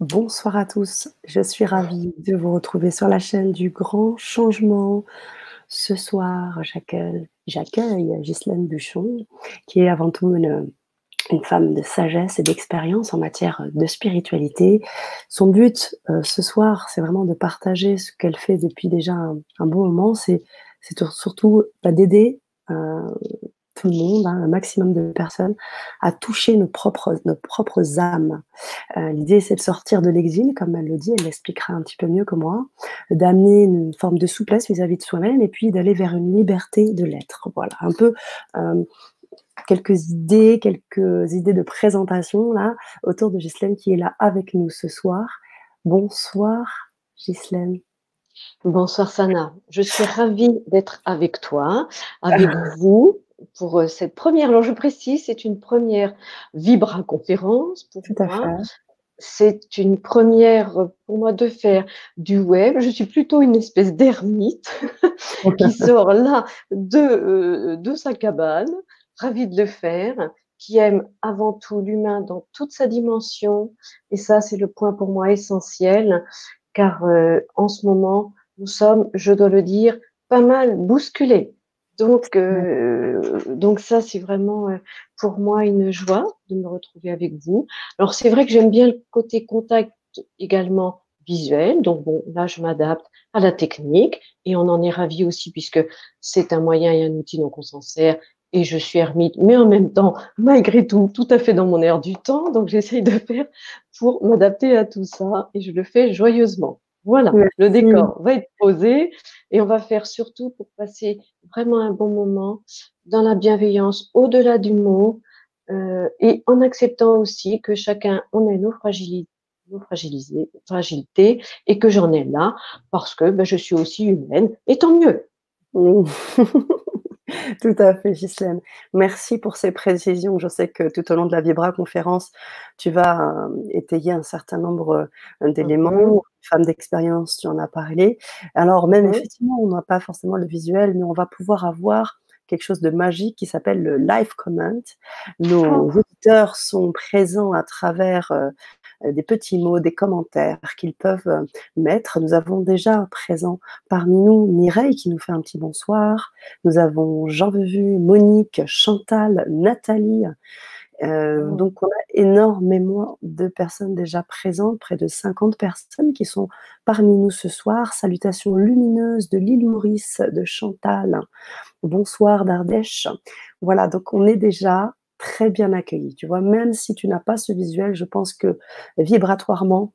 Bonsoir à tous, je suis ravie de vous retrouver sur la chaîne du Grand Changement. Ce soir, j'accueille, Ghislaine Buchon, qui est avant tout une, femme de sagesse et d'expérience en matière de spiritualité. Son but euh, ce soir, c'est vraiment de partager ce qu'elle fait depuis déjà un, bon moment. C'est, surtout bah, d'aider euh, tout le monde, hein, un maximum de personnes, à toucher nos propres, nos propres âmes. Euh, l'idée, c'est de sortir de l'exil, comme elle le dit, elle l'expliquera un petit peu mieux que moi, d'amener une forme de souplesse vis-à-vis de soi-même et puis d'aller vers une liberté de l'être. Voilà, un peu euh, quelques idées, quelques idées de présentation là autour de Ghislaine qui est là avec nous ce soir. Bonsoir, Ghislaine. Bonsoir Sana, je suis ravie d'être avec toi, avec vous, pour euh, cette première, alors je précise, c'est une première Vibra-conférence pour moi. C'est une première euh, pour moi de faire du web. Je suis plutôt une espèce d'ermite qui sort là de, euh, de sa cabane, ravie de le faire, qui aime avant tout l'humain dans toute sa dimension. Et ça, c'est le point pour moi essentiel, car en ce moment, nous sommes, je dois le dire, pas mal bousculés donc, euh, donc ça, c'est vraiment euh, pour moi une joie de me retrouver avec vous. Alors, c'est vrai que j'aime bien le côté contact également visuel. Donc, bon, là, je m'adapte à la technique et on en est ravi aussi puisque c'est un moyen et un outil dont on s'en sert. Et je suis ermite, mais en même temps, malgré tout, tout à fait dans mon air du temps. Donc, j'essaye de faire pour m'adapter à tout ça et je le fais joyeusement. Voilà, le décor va être posé et on va faire surtout pour passer vraiment un bon moment dans la bienveillance au-delà du mot euh, et en acceptant aussi que chacun, on a nos fragilités, nos fragilités et que j'en ai là parce que ben, je suis aussi humaine et tant mieux. Tout à fait, Ghislaine. Merci pour ces précisions. Je sais que tout au long de la Vibra conférence, tu vas euh, étayer un certain nombre euh, d'éléments. Mhm. Femme d'expérience, tu en as parlé. Alors même, effectivement, on n'a pas forcément le visuel, mais on va pouvoir avoir quelque chose de magique qui s'appelle le live comment. Nos ah. auditeurs sont présents à travers euh, des petits mots, des commentaires qu'ils peuvent euh, mettre. Nous avons déjà présent parmi nous Mireille qui nous fait un petit bonsoir. Nous avons Jean Vevu, Monique, Chantal, Nathalie. Euh, oh. donc, on a énormément de personnes déjà présentes, près de 50 personnes qui sont parmi nous ce soir. Salutations lumineuses de l'île Maurice, de Chantal. Bonsoir d'Ardèche. Voilà, donc on est déjà très bien accueilli. Tu vois, même si tu n'as pas ce visuel, je pense que vibratoirement,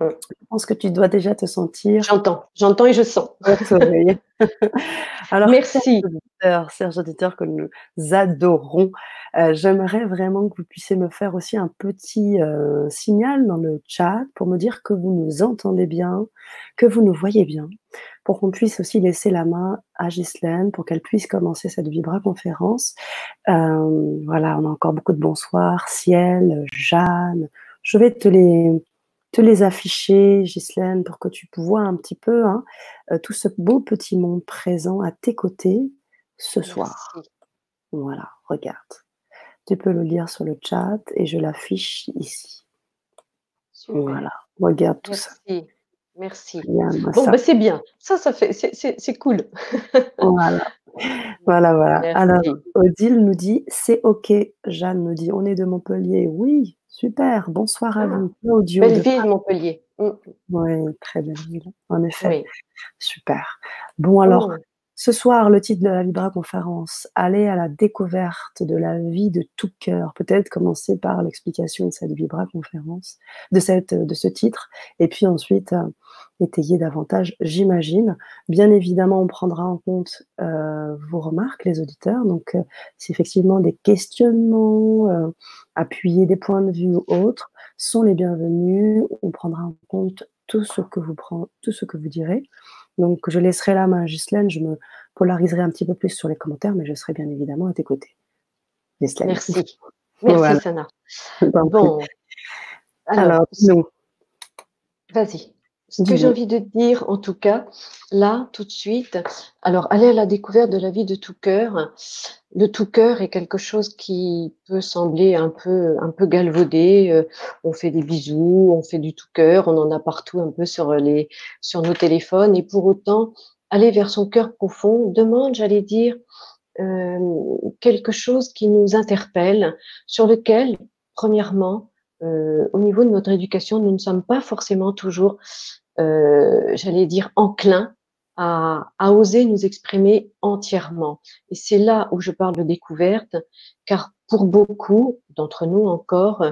je pense que tu dois déjà te sentir. J'entends, j'entends et je sens. Alors, merci. Serge auditeur, que nous adorons, euh, j'aimerais vraiment que vous puissiez me faire aussi un petit euh, signal dans le chat pour me dire que vous nous entendez bien, que vous nous voyez bien, pour qu'on puisse aussi laisser la main à Ghislaine pour qu'elle puisse commencer cette Vibra conférence. Euh, voilà, on a encore beaucoup de bonsoirs. Ciel, Jeanne, je vais te les te les afficher, Ghislaine, pour que tu vois un petit peu hein, euh, tout ce beau petit monde présent à tes côtés ce soir. Voilà, regarde. Tu peux le lire sur le chat et je l'affiche ici. Voilà, regarde tout ça. Merci. bon, bah, c'est bien. Ça, ça fait, c'est cool. voilà. Voilà, voilà. Alors, Odile nous dit, c'est OK. Jeanne nous dit, on est de Montpellier. Oui, Super, bonsoir à vous. Belle ville, Montpellier. Mm. Oui, très belle ville, en effet. Super. Bon, alors, oh. Ce soir, le titre de la Libra Conférence, aller à la découverte de la vie de tout cœur. Peut-être commencer par l'explication de cette Vibra Conférence, de, cette, de ce titre, et puis ensuite euh, étayer davantage, j'imagine. Bien évidemment, on prendra en compte euh, vos remarques, les auditeurs. Donc, euh, si effectivement des questionnements, appuyer des points de vue ou autres sont les bienvenus. On prendra en compte tout ce que vous, tout ce que vous direz. Donc, je laisserai la main à Ghislaine. Je me polariserai un petit peu plus sur les commentaires, mais je serai bien évidemment à tes côtés. Ghislaine. Merci. Merci, Sana. Bon. Alors, nous. Vas-y. Ce que j'ai envie de dire, en tout cas, là, tout de suite, alors aller à la découverte de la vie de tout cœur. Le tout cœur est quelque chose qui peut sembler un peu, un peu galvaudé. Euh, on fait des bisous, on fait du tout cœur, on en a partout un peu sur les, sur nos téléphones. Et pour autant, aller vers son cœur profond demande, j'allais dire, euh, quelque chose qui nous interpelle, sur lequel, premièrement, euh, au niveau de notre éducation, nous ne sommes pas forcément toujours, euh, j'allais dire, enclins à, à, oser nous exprimer entièrement. Et c'est là où je parle de découverte, car pour beaucoup d'entre nous encore,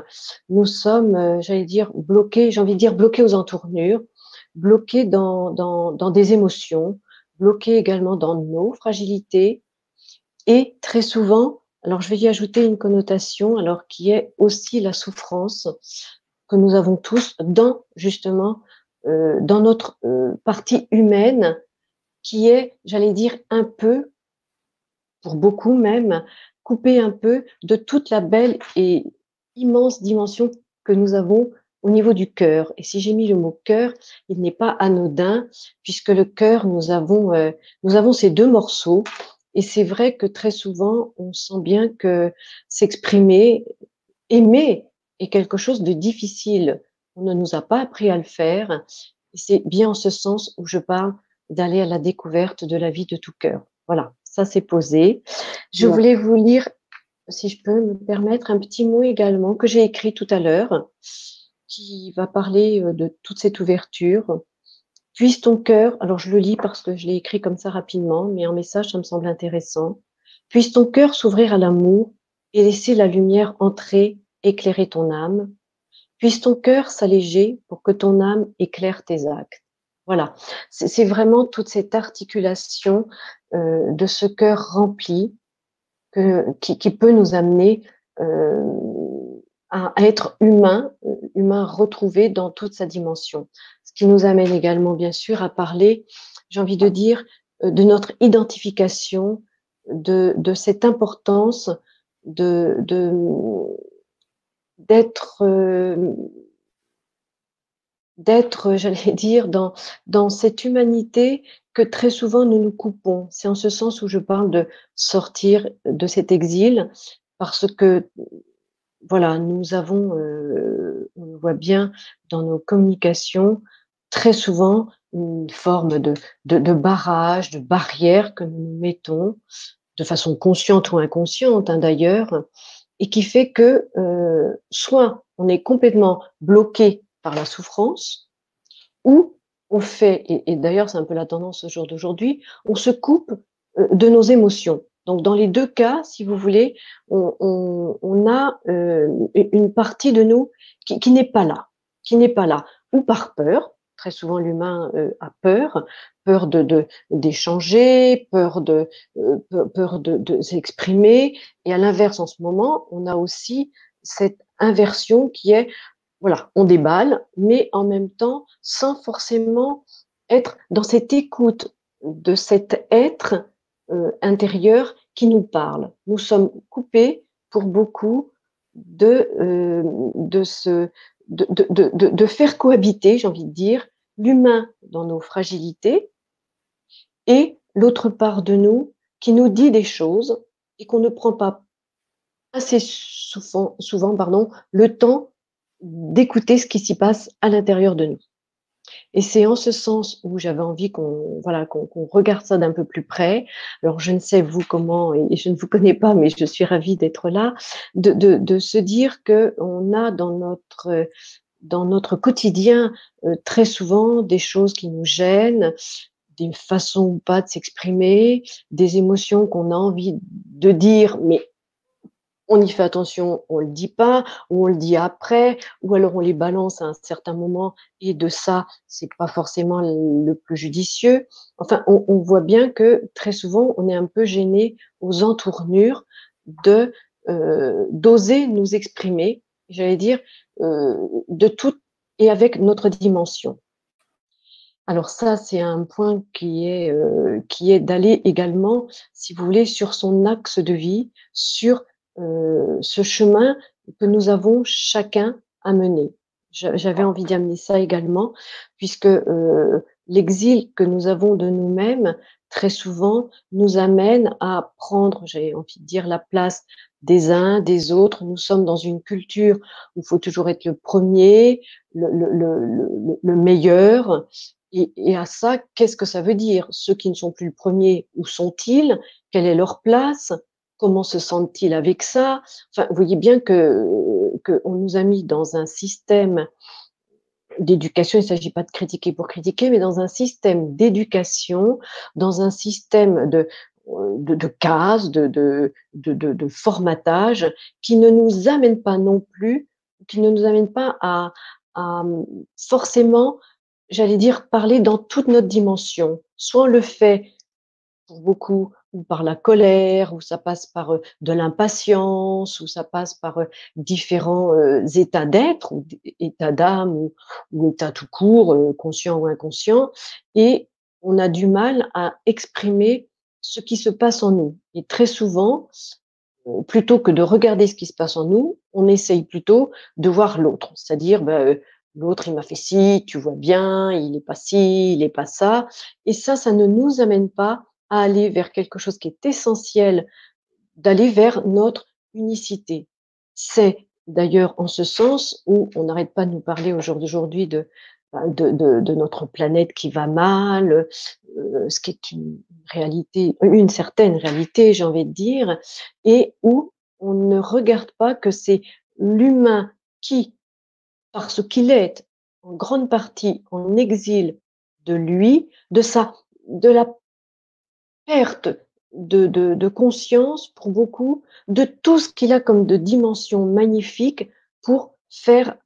nous sommes, euh, j'allais dire, bloqués, j'ai envie de dire bloqués aux entournures, bloqués dans, dans, dans des émotions, bloqués également dans nos fragilités, et très souvent alors, je vais y ajouter une connotation, alors qui est aussi la souffrance que nous avons tous dans justement euh, dans notre euh, partie humaine, qui est, j'allais dire, un peu, pour beaucoup même, coupée un peu de toute la belle et immense dimension que nous avons au niveau du cœur. Et si j'ai mis le mot cœur, il n'est pas anodin, puisque le cœur, nous avons, euh, nous avons ces deux morceaux et c'est vrai que très souvent, on sent bien que s'exprimer, aimer est quelque chose de difficile. On ne nous a pas appris à le faire. Et c'est bien en ce sens où je parle d'aller à la découverte de la vie de tout cœur. Voilà, ça c'est posé. Je voulais vous lire, si je peux me permettre, un petit mot également que j'ai écrit tout à l'heure, qui va parler euh, de toute cette ouverture. Puisse ton cœur, alors je le lis parce que je l'ai écrit comme ça rapidement, mais en message, ça me semble intéressant. Puisse ton cœur s'ouvrir à l'amour et laisser la lumière entrer, éclairer ton âme. Puisse ton cœur s'alléger pour que ton âme éclaire tes actes. Voilà, c'est vraiment toute cette articulation euh, de ce cœur rempli qui, peut nous amener euh, à être humain, euh, humain retrouvé dans toute sa dimension qui nous amène également, bien sûr, à parler, j'ai envie de dire, euh, de notre identification, de, de cette importance de d'être euh, d'être, j'allais dire, dans, dans cette humanité que très souvent nous nous coupons. C'est en ce sens où je parle de sortir de cet exil, parce que voilà, nous avons, euh, on le voit bien dans nos communications, très souvent une forme de, de, barrage, de barrière que nous mettons de façon consciente ou inconsciente hein, d'ailleurs, et qui fait que euh, soit on est complètement bloqué par la souffrance, ou on fait, et, d'ailleurs c'est un peu la tendance au jour d'aujourd'hui, on se coupe euh, de nos émotions. Donc dans les deux cas, si vous voulez, on, a euh, une partie de nous qui, qui n'est pas là, qui n'est pas là, ou par peur, très souvent l'humain euh, a peur, peur de d'échanger, peur de euh, peur de, s'exprimer. Et à l'inverse, en ce moment, on a aussi cette inversion qui est voilà, on déballe, mais en même temps sans forcément être dans cette écoute de cet être euh, intérieur qui nous parle. Nous sommes coupés pour beaucoup de, de ce, de, faire cohabiter, j'ai envie de dire, l'humain dans nos fragilités et l'autre part de nous qui nous dit des choses et qu'on ne prend pas assez souvent, souvent pardon, le temps d'écouter ce qui s'y passe à l'intérieur de nous. Et c'est en ce sens où j'avais envie qu'on voilà qu'on regarde ça d'un peu plus près. Alors je ne sais vous comment et je ne vous connais pas, mais je suis ravie d'être là, de, de, de, se dire que on a dans notre dans notre quotidien euh, très souvent des choses qui nous gênent, des façons ou pas de s'exprimer, des émotions qu'on a envie de dire, mais on y fait attention, on le dit pas, ou on le dit après, ou alors on les balance à un certain moment, et de ça, c'est pas forcément le plus judicieux. Enfin, on, on, voit bien que très souvent, on est un peu gêné aux entournures de euh, d'oser nous exprimer j'allais dire, euh, de tout et avec notre dimension. Alors ça, c'est un point qui est, euh, qui est d'aller également, si vous voulez, sur son axe de vie, sur euh, ce chemin que nous avons chacun à mener. J'avais envie d'amener ça également, puisque euh, l'exil que nous avons de nous-mêmes, très souvent, nous amène à prendre, j'ai envie de dire, la place des uns, des autres. Nous sommes dans une culture où il faut toujours être le premier, le, le, le, le meilleur. Et, et, à ça, qu'est-ce que ça veut dire? Ceux qui ne sont plus le premier, où sont-ils? Quelle est leur place? Comment se sentent-ils avec ça? Enfin, vous voyez bien que qu'on nous a mis dans un système d'éducation, il ne s'agit pas de critiquer pour critiquer, mais dans un système d'éducation, dans un système de, de, de cases, de, de, de, formatage, qui ne nous amène pas non plus, qui ne nous amène pas à, à forcément, j'allais dire, parler dans toute notre dimension. Soit on le fait pour beaucoup ou par la colère, ou ça passe par de l'impatience, ou ça passe par différents états d'être, ou états d'âme, ou, ou états tout court, conscient ou inconscient, et on a du mal à exprimer ce qui se passe en nous. Et très souvent, plutôt que de regarder ce qui se passe en nous, on essaye plutôt de voir l'autre, c'est-à-dire ben, l'autre il m'a fait ci, tu vois bien, il n'est pas ci, il n'est pas ça, et ça, ça ne nous amène pas à aller vers quelque chose qui est essentiel, d'aller vers notre unicité. C'est d'ailleurs en ce sens où on n'arrête pas de nous parler aujourd'hui de, bah, de, notre planète qui va mal, euh, ce qui est une réalité, une certaine réalité, j'ai envie de dire, et où on ne regarde pas que c'est l'humain qui, parce qu'il est en grande partie en exil de lui, de sa, de la perte de, de, de, conscience pour beaucoup de tout ce qu'il a comme de dimension magnifique pour faire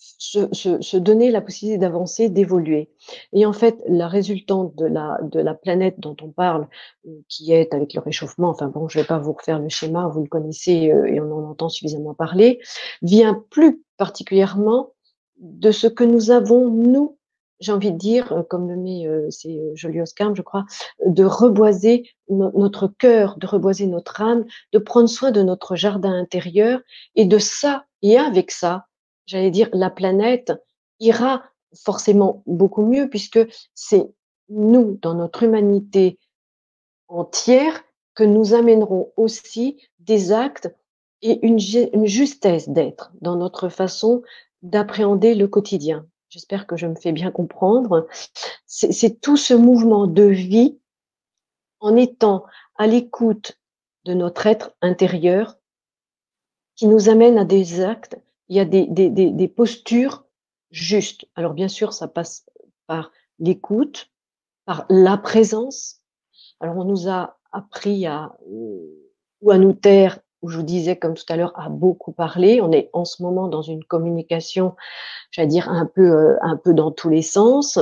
se, se, donner la possibilité d'avancer, d'évoluer. Et en fait, la résultante de la, de la planète dont on parle, euh, qui est avec le réchauffement, enfin bon, je vais pas vous refaire le schéma, vous le connaissez euh, et on en entend suffisamment parler, vient plus particulièrement de ce que nous avons, nous, j'ai envie de dire, euh, comme le met euh, c'est euh, Jolie Oscar, je crois, de reboiser notre cœur, de reboiser notre âme, de prendre soin de notre jardin intérieur. Et de ça, et avec ça, j'allais dire, la planète ira forcément beaucoup mieux puisque c'est nous, dans notre humanité entière, que nous amènerons aussi des actes et une justesse d'être dans notre façon d'appréhender le quotidien. J'espère que je me fais bien comprendre. C'est tout ce mouvement de vie en étant à l'écoute de notre être intérieur qui nous amène à des actes, il y a des, postures justes. Alors bien sûr, ça passe par l'écoute, par la présence. Alors on nous a appris à ou à nous taire où je vous disais, comme tout à l'heure, a beaucoup parlé. On est en ce moment dans une communication, j'allais dire, un peu, euh, un peu dans tous les sens.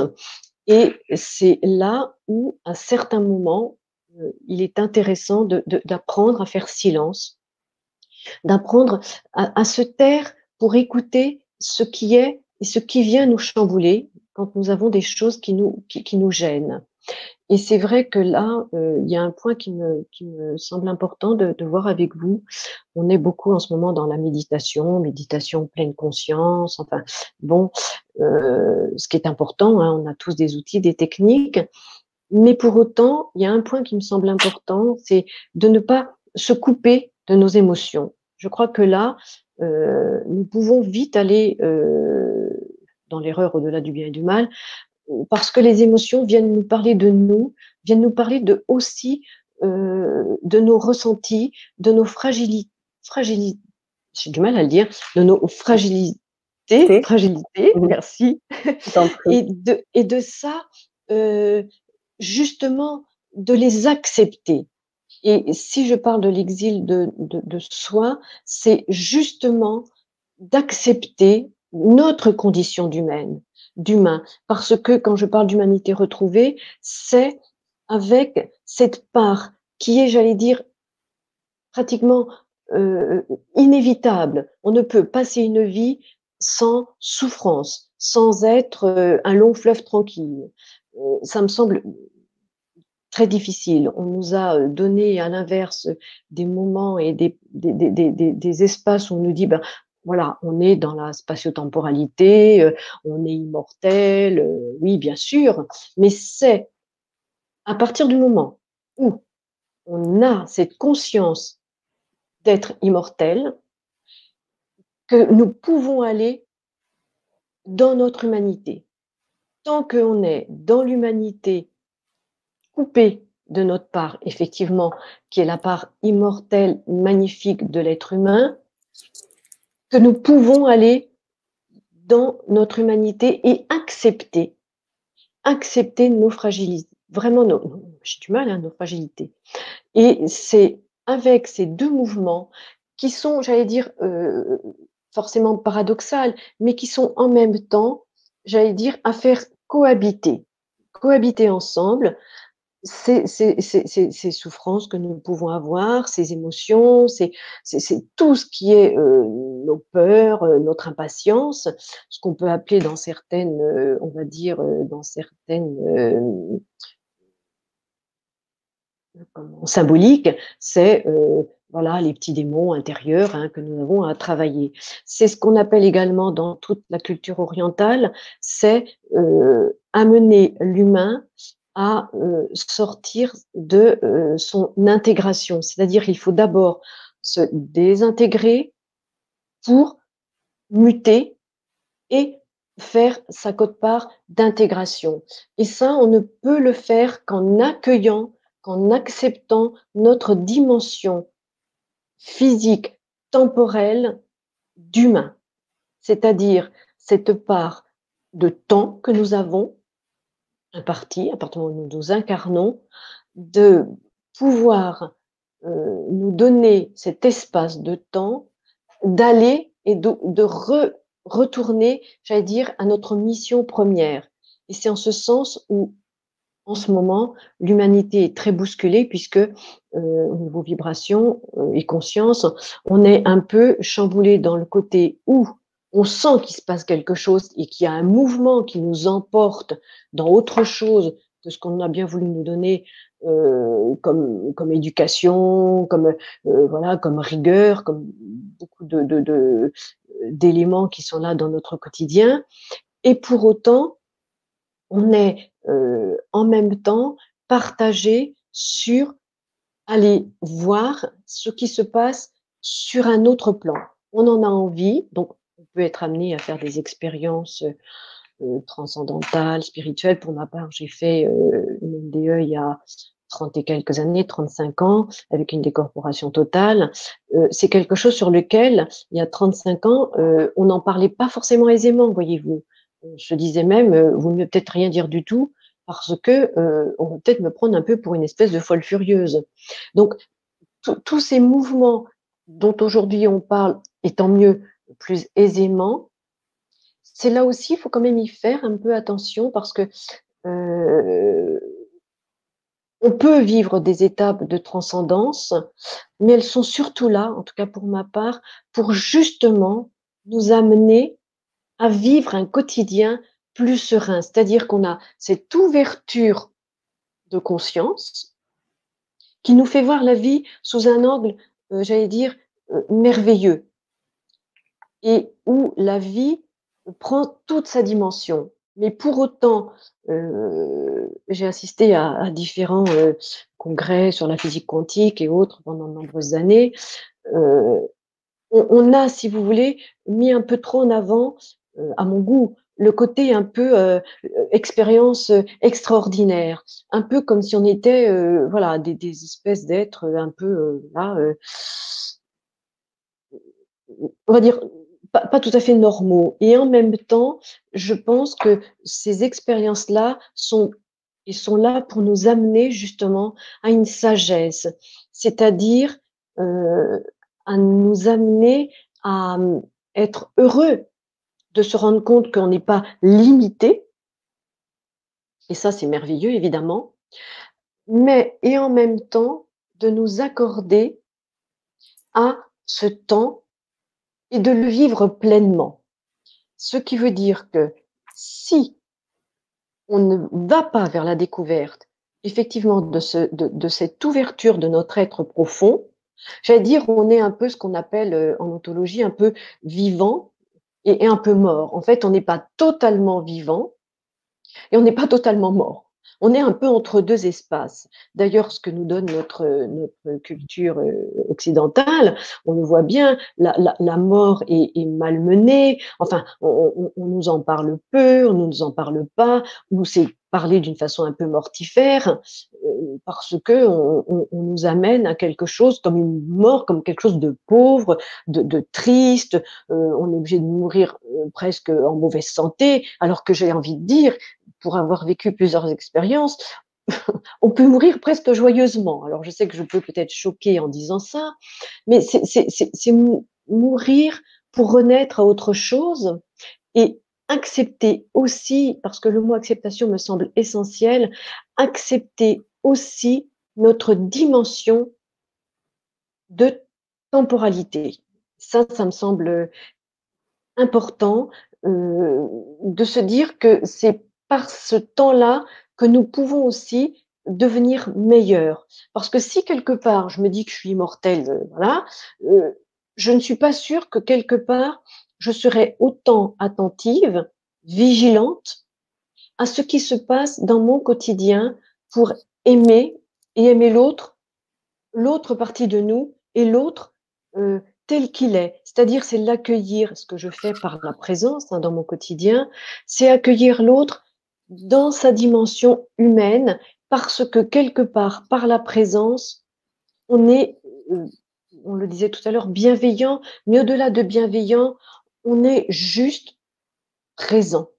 Et c'est là où, à certains moments, euh, il est intéressant d'apprendre à faire silence, d'apprendre à, se taire pour écouter ce qui est et ce qui vient nous chambouler quand nous avons des choses qui nous gênent. Et c'est vrai que là, euh, il y a un point qui me, qui me semble important de, voir avec vous. On est beaucoup en ce moment dans la méditation, méditation pleine conscience. Enfin, bon, euh, ce qui est important, hein, on a tous des outils, des techniques. Mais pour autant, il y a un point qui me semble important, c'est de ne pas se couper de nos émotions. Je crois que là, euh, nous pouvons vite aller dans l'erreur au-delà du bien et du mal, parce que les émotions viennent nous parler de nous, viennent nous parler de aussi euh, de nos ressentis, de nos fragilités, j'ai du mal à le dire, de nos fragilités, fragilités, mmh. merci, et de, et de ça, euh, justement, de les accepter. Et si je parle de l'exil de, de, de soi, c'est justement d'accepter notre condition d'humaine, d'humain. Parce que quand je parle d'humanité retrouvée, c'est avec cette part qui est, j'allais dire, pratiquement euh, inévitable. On ne peut passer une vie sans souffrance, sans être euh, un long fleuve tranquille. Euh, ça me semble très difficile. On nous a donné à l'inverse des moments et des, des, des, espaces où on nous dit ben, voilà, on est dans la spatio-temporalité, euh, on est immortel, euh, oui, bien sûr, mais c'est à partir du moment où on a cette conscience d'être immortel que nous pouvons aller dans notre humanité. Tant qu'on est dans l'humanité coupé de notre part, effectivement, qui est la part immortelle, magnifique de l'être humain, que nous pouvons aller dans notre humanité et accepter, accepter nos fragilités, vraiment, nos, j'ai du mal, hein, nos fragilités. Et c'est avec ces deux mouvements qui sont, j'allais dire, euh, forcément paradoxales, mais qui sont en même temps, j'allais dire, à faire cohabiter, cohabiter ensemble, ces, ces, souffrances que nous pouvons avoir, ces émotions, c'est tout ce qui est euh, nos peurs, euh, notre impatience, ce qu'on peut appeler dans certaines, euh, on va dire, dans certaines symboliques, c'est voilà les petits démons intérieurs hein, que nous avons à travailler. C'est ce qu'on appelle également dans toute la culture orientale, c'est amener l'humain à euh, sortir de euh, son intégration. C'est-à-dire qu'il faut d'abord se désintégrer pour muter et faire sa cote-part d'intégration. Et ça, on ne peut le faire qu'en accueillant, qu'en acceptant notre dimension physique, temporelle, d'humain. C'est-à-dire cette part de temps que nous avons parti, à partir du moment où nous nous incarnons, de pouvoir euh, nous donner cet espace de temps d'aller et de, retourner, j'allais dire, à notre mission première. Et c'est en ce sens où, en ce moment, l'humanité est très bousculée puisque, euh, au niveau vibration euh, et conscience, on est un peu chamboulé dans le côté où on sent qu'il se passe quelque chose et qu'il y a un mouvement qui nous emporte dans autre chose que ce qu'on a bien voulu nous donner euh, comme, comme éducation, comme euh, voilà, comme rigueur, comme beaucoup de, d'éléments qui sont là dans notre quotidien. Et pour autant, on est euh, en même temps partagé sur aller voir ce qui se passe sur un autre plan. On en a envie, donc on peut être amené à faire des expériences euh, transcendantales, spirituelles. Pour ma part, j'ai fait euh, une MDE il y a 30 et quelques années, 35 ans, avec une décorporation totale. Euh, c'est quelque chose sur lequel, il y a 35 ans, on n'en parlait pas forcément aisément, voyez-vous. Je disais même, vous ne peut-être rien dire du tout, parce que on va peut-être me prendre un peu pour une espèce de folle furieuse. Donc, tous ces mouvements dont aujourd'hui on parle, et tant mieux, plus aisément, c'est là aussi, il faut quand même y faire un peu attention parce que euh, on peut vivre des étapes de transcendance, mais elles sont surtout là, en tout cas pour ma part, pour justement nous amener à vivre un quotidien plus serein. C'est-à-dire qu'on a cette ouverture de conscience qui nous fait voir la vie sous un angle, euh, j'allais dire, euh, merveilleux et où la vie prend toute sa dimension. Mais pour autant, euh, j'ai assisté à, différents euh, congrès sur la physique quantique et autres pendant de nombreuses années. Euh, on, a, si vous voulez, mis un peu trop en avant, à mon goût, le côté un peu expérience extraordinaire, un peu comme si on était, voilà, des, des espèces d'êtres un peu là, on va dire pas, tout à fait normaux. Et en même temps, je pense que ces expériences-là sont, sont là pour nous amener justement à une sagesse, c'est-à-dire euh, à nous amener à euh, être heureux de se rendre compte qu'on n'est pas limité. Et ça, c'est merveilleux, évidemment. Mais, et en même temps, de nous accorder à ce temps et de le vivre pleinement. Ce qui veut dire que si on ne va pas vers la découverte, effectivement, de, ce, de, cette ouverture de notre être profond, J'allais dire, on est un peu ce qu'on appelle euh, en ontologie un peu vivant et, un peu mort. En fait, on n'est pas totalement vivant et on n'est pas totalement mort. On est un peu entre deux espaces. D'ailleurs, ce que nous donne notre, notre culture euh, occidentale, on le voit bien, la, la, mort est, est, malmenée, enfin, on, on, nous en parle peu, on ne nous en parle pas, ou c'est parler d'une façon un peu mortifère, euh, parce que on, on, nous amène à quelque chose comme une mort, comme quelque chose de pauvre, de, de triste. Euh, on est obligé de mourir euh, presque en mauvaise santé, alors que j'ai envie de dire, pour avoir vécu plusieurs expériences, on peut mourir presque joyeusement. Alors je sais que je peux peut-être choquer en disant ça, mais c'est mourir pour renaître à autre chose et accepter aussi, parce que le mot acceptation me semble essentiel, accepter aussi notre dimension de temporalité. Ça, ça me semble important euh, de se dire que c'est par ce temps-là que nous pouvons aussi devenir meilleurs. Parce que si quelque part je me dis que je suis immortelle, euh, voilà, euh, je ne suis pas sûre que quelque part je serai autant attentive, vigilante à ce qui se passe dans mon quotidien pour aimer et aimer l'autre, l'autre partie de nous et l'autre euh, tel qu'il est. C'est-à-dire, c'est l'accueillir, ce que je fais par la présence hein, dans mon quotidien, c'est accueillir l'autre dans sa dimension humaine parce que quelque part, par la présence, on est, euh, on le disait tout à l'heure, bienveillant, mais au-delà de bienveillant, on est juste présent,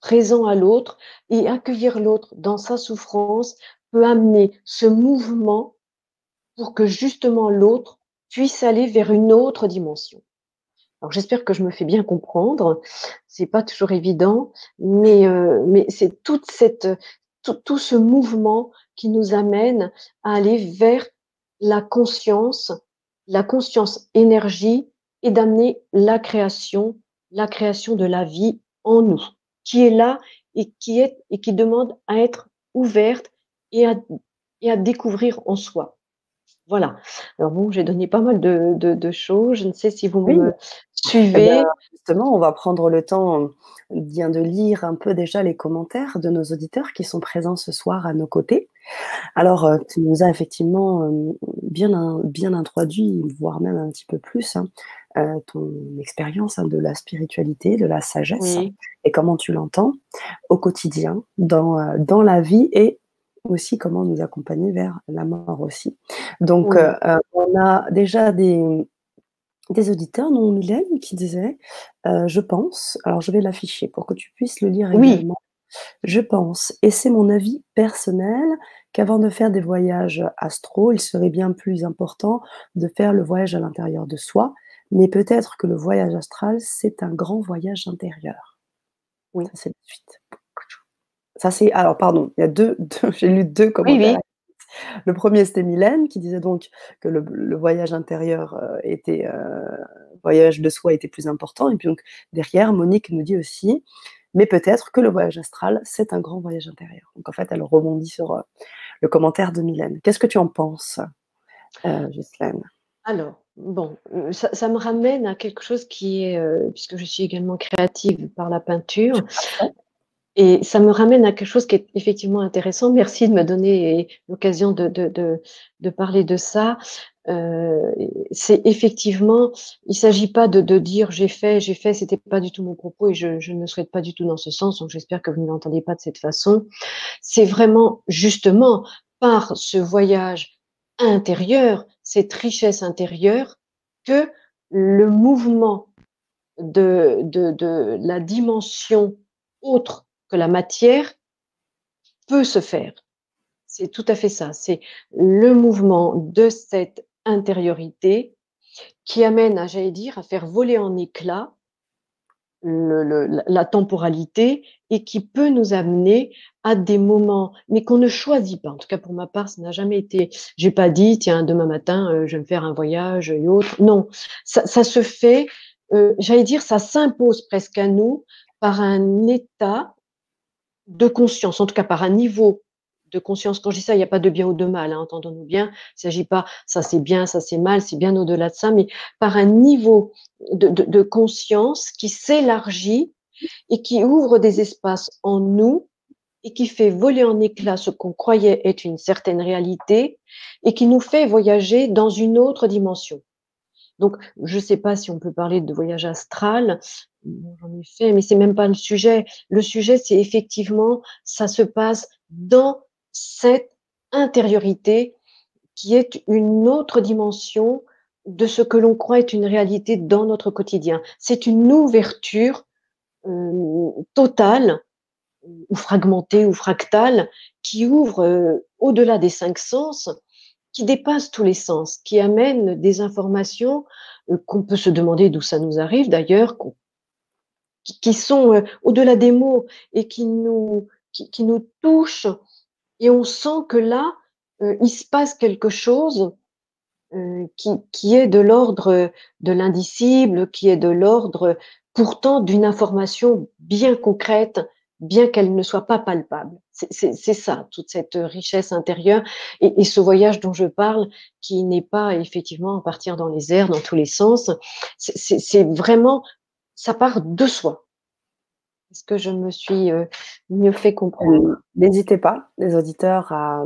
présent à l'autre et accueillir l'autre dans sa souffrance peut amener ce mouvement pour que justement l'autre puisse aller vers une autre dimension. Alors j'espère que je me fais bien comprendre. C'est pas toujours évident, mais euh, mais c'est toute cette tout, ce mouvement qui nous amène à aller vers la conscience, la conscience énergie et d'amener la création, la création de la vie en nous, qui est là et qui est et qui demande à être ouverte et à, et à découvrir en soi. Voilà. Alors bon, j'ai donné pas mal de, de, choses. Je ne sais si vous me suivez. Eh justement, on va prendre le temps bien de lire un peu déjà les commentaires de nos auditeurs qui sont présents ce soir à nos côtés. Alors, euh, tu nous as effectivement euh, bien, bien introduit, voire même un petit peu plus, hein, euh, ton expérience hein, de la spiritualité, de la sagesse, et comment tu l'entends au quotidien, dans, euh, dans la vie et aussi comment nous accompagner vers la mort aussi. Donc, euh, on a déjà des, des auditeurs, non Mylène, qui disaient Je pense, alors je vais l'afficher pour que tu puisses le lire également. Je pense, et c'est mon avis personnel, qu'avant de faire des voyages astro, il serait bien plus important de faire le voyage à l'intérieur de soi mais peut-être que le voyage astral, c'est un grand voyage intérieur. Oui. C'est la suite. Ça, c'est. Alors, pardon, il y a deux. J'ai lu deux commentaires. Le premier, c'était Mylène qui disait donc que le, voyage intérieur euh, était. Euh, voyage de soi était plus important. Et puis, donc, derrière, Monique nous dit aussi mais peut-être que le voyage astral, c'est un grand voyage intérieur. Donc, en fait, elle rebondit sur euh, le commentaire de Mylène. Qu'est-ce que tu en penses, euh, Alors, Bon, ça, me ramène à quelque chose qui est, euh, puisque je suis également créative par la peinture, et ça me ramène à quelque chose qui est effectivement intéressant. Merci de me donner l'occasion de, de, parler de ça. Euh, c'est effectivement, il s'agit pas de, dire j'ai fait, j'ai fait, c'était pas du tout mon propos et je, je ne souhaite pas du tout dans ce sens, donc j'espère que vous ne l'entendez pas de cette façon. C'est vraiment justement par ce voyage intérieur, cette richesse intérieure, que le mouvement de, de, la dimension autre la matière peut se faire. C'est tout à fait ça. C'est le mouvement de cette intériorité qui amène à, j'allais dire, à faire voler en éclats la temporalité et qui peut nous amener à des moments, mais qu'on ne choisit pas. En tout cas, pour ma part, ça n'a jamais été. J'ai pas dit, tiens, demain matin, euh, je vais me faire un voyage et autre. Non, ça, ça se fait. Euh, J'allais dire, ça s'impose presque à nous par un état de conscience, en tout cas par un niveau de conscience. Quand je dis ça, il n'y a pas de bien ou de mal, hein, entendons-nous bien. Il ne s'agit pas, ça c'est bien, ça c'est mal, c'est bien au-delà de ça, mais par un niveau de, de conscience qui s'élargit et qui ouvre des espaces en nous et qui fait voler en éclats ce qu'on croyait être une certaine réalité et qui nous fait voyager dans une autre dimension. Donc, je ne sais pas si on peut parler de voyage astral, j'en ai fait, mais c'est même pas le sujet. Le sujet, c'est effectivement, ça se passe dans cette intériorité qui est une autre dimension de ce que l'on croit être une réalité dans notre quotidien. C'est une ouverture euh, totale ou fragmentée ou fractale qui ouvre euh, au-delà des cinq sens, qui dépasse tous les sens, qui amène des informations euh, qu'on peut se demander d'où ça nous arrive d'ailleurs, qui, sont euh, au-delà des mots et qui nous, qui, nous touchent. Et on sent que là, il se passe quelque chose qui, qui est de l'ordre de l'indicible, qui est de l'ordre pourtant d'une information bien concrète, bien qu'elle ne soit pas palpable. C'est ça, toute cette richesse intérieure et, ce voyage dont je parle, qui n'est pas effectivement à partir dans les airs, dans tous les sens. C'est vraiment, ça part de soi. Est-ce que je me suis euh, mieux fait comprendre? Euh, N'hésitez pas, les auditeurs, à,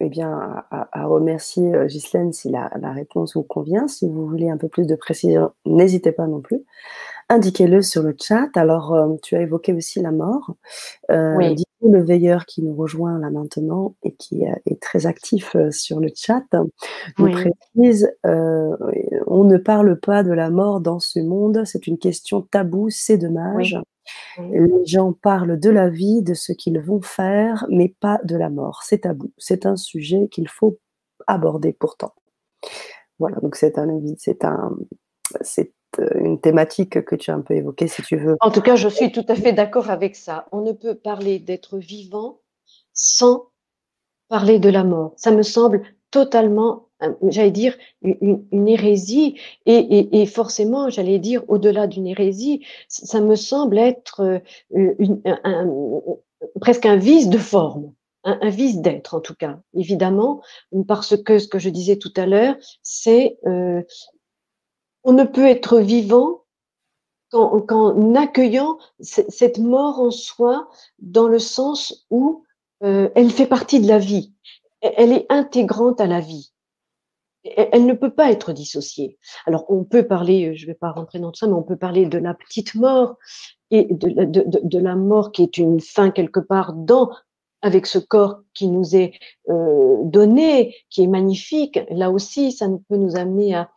eh bien, à, remercier euh, Ghislaine si la, la, réponse vous convient. Si vous voulez un peu plus de précision, n'hésitez pas non plus indiquez-le sur le chat. Alors, euh, tu as évoqué aussi la mort. Euh, oui. Le veilleur qui nous rejoint là maintenant et qui euh, est très actif sur le chat nous précise on ne parle pas de la mort dans ce monde, c'est une question taboue, c'est dommage. Les gens parlent de la vie, de ce qu'ils vont faire, mais pas de la mort. C'est tabou. C'est un sujet qu'il faut aborder pourtant. Voilà, donc c'est un, c'est un, c'est euh, une thématique que tu as un peu évoquée, si tu veux. En tout cas, je suis tout à fait d'accord avec ça. On ne peut parler d'être vivant sans parler de la mort. Ça me semble totalement, euh, j'allais dire, une, hérésie. Et, forcément, j'allais dire, au-delà d'une hérésie, ça me semble être euh, presque un vice de forme. Un, vice d'être en tout cas, évidemment, parce que ce que je disais tout à l'heure, c'est on ne peut être vivant qu'en accueillant cette mort en soi dans le sens où euh, elle fait partie de la vie. Elle est intégrante à la vie. Elle ne peut pas être dissociée. Alors, on peut parler, je ne vais pas rentrer dans tout ça, mais on peut parler de la petite mort et de, la mort qui est une fin quelque part dans avec ce corps qui nous est euh, donné, qui est magnifique. Là aussi, ça peut nous amener à,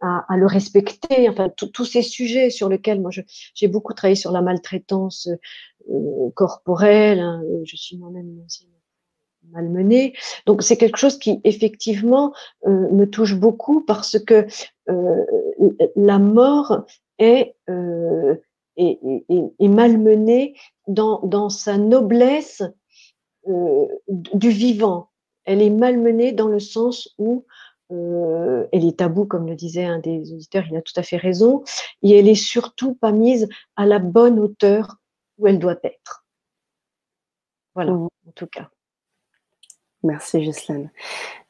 à, le respecter, enfin tous ces sujets sur lesquels moi j'ai beaucoup travaillé sur la maltraitance euh, corporelle, hein, je suis moi-même malmenée, donc c'est quelque chose qui effectivement euh, me touche beaucoup parce que euh, la mort est, est, est, malmenée dans, dans sa noblesse du vivant. Elle est malmenée dans le sens où euh, elle est taboue, comme le disait un des auditeurs, il a tout à fait raison, et elle est surtout pas mise à la bonne hauteur où elle doit être. Voilà, mmh. en tout cas. Merci Ghislaine.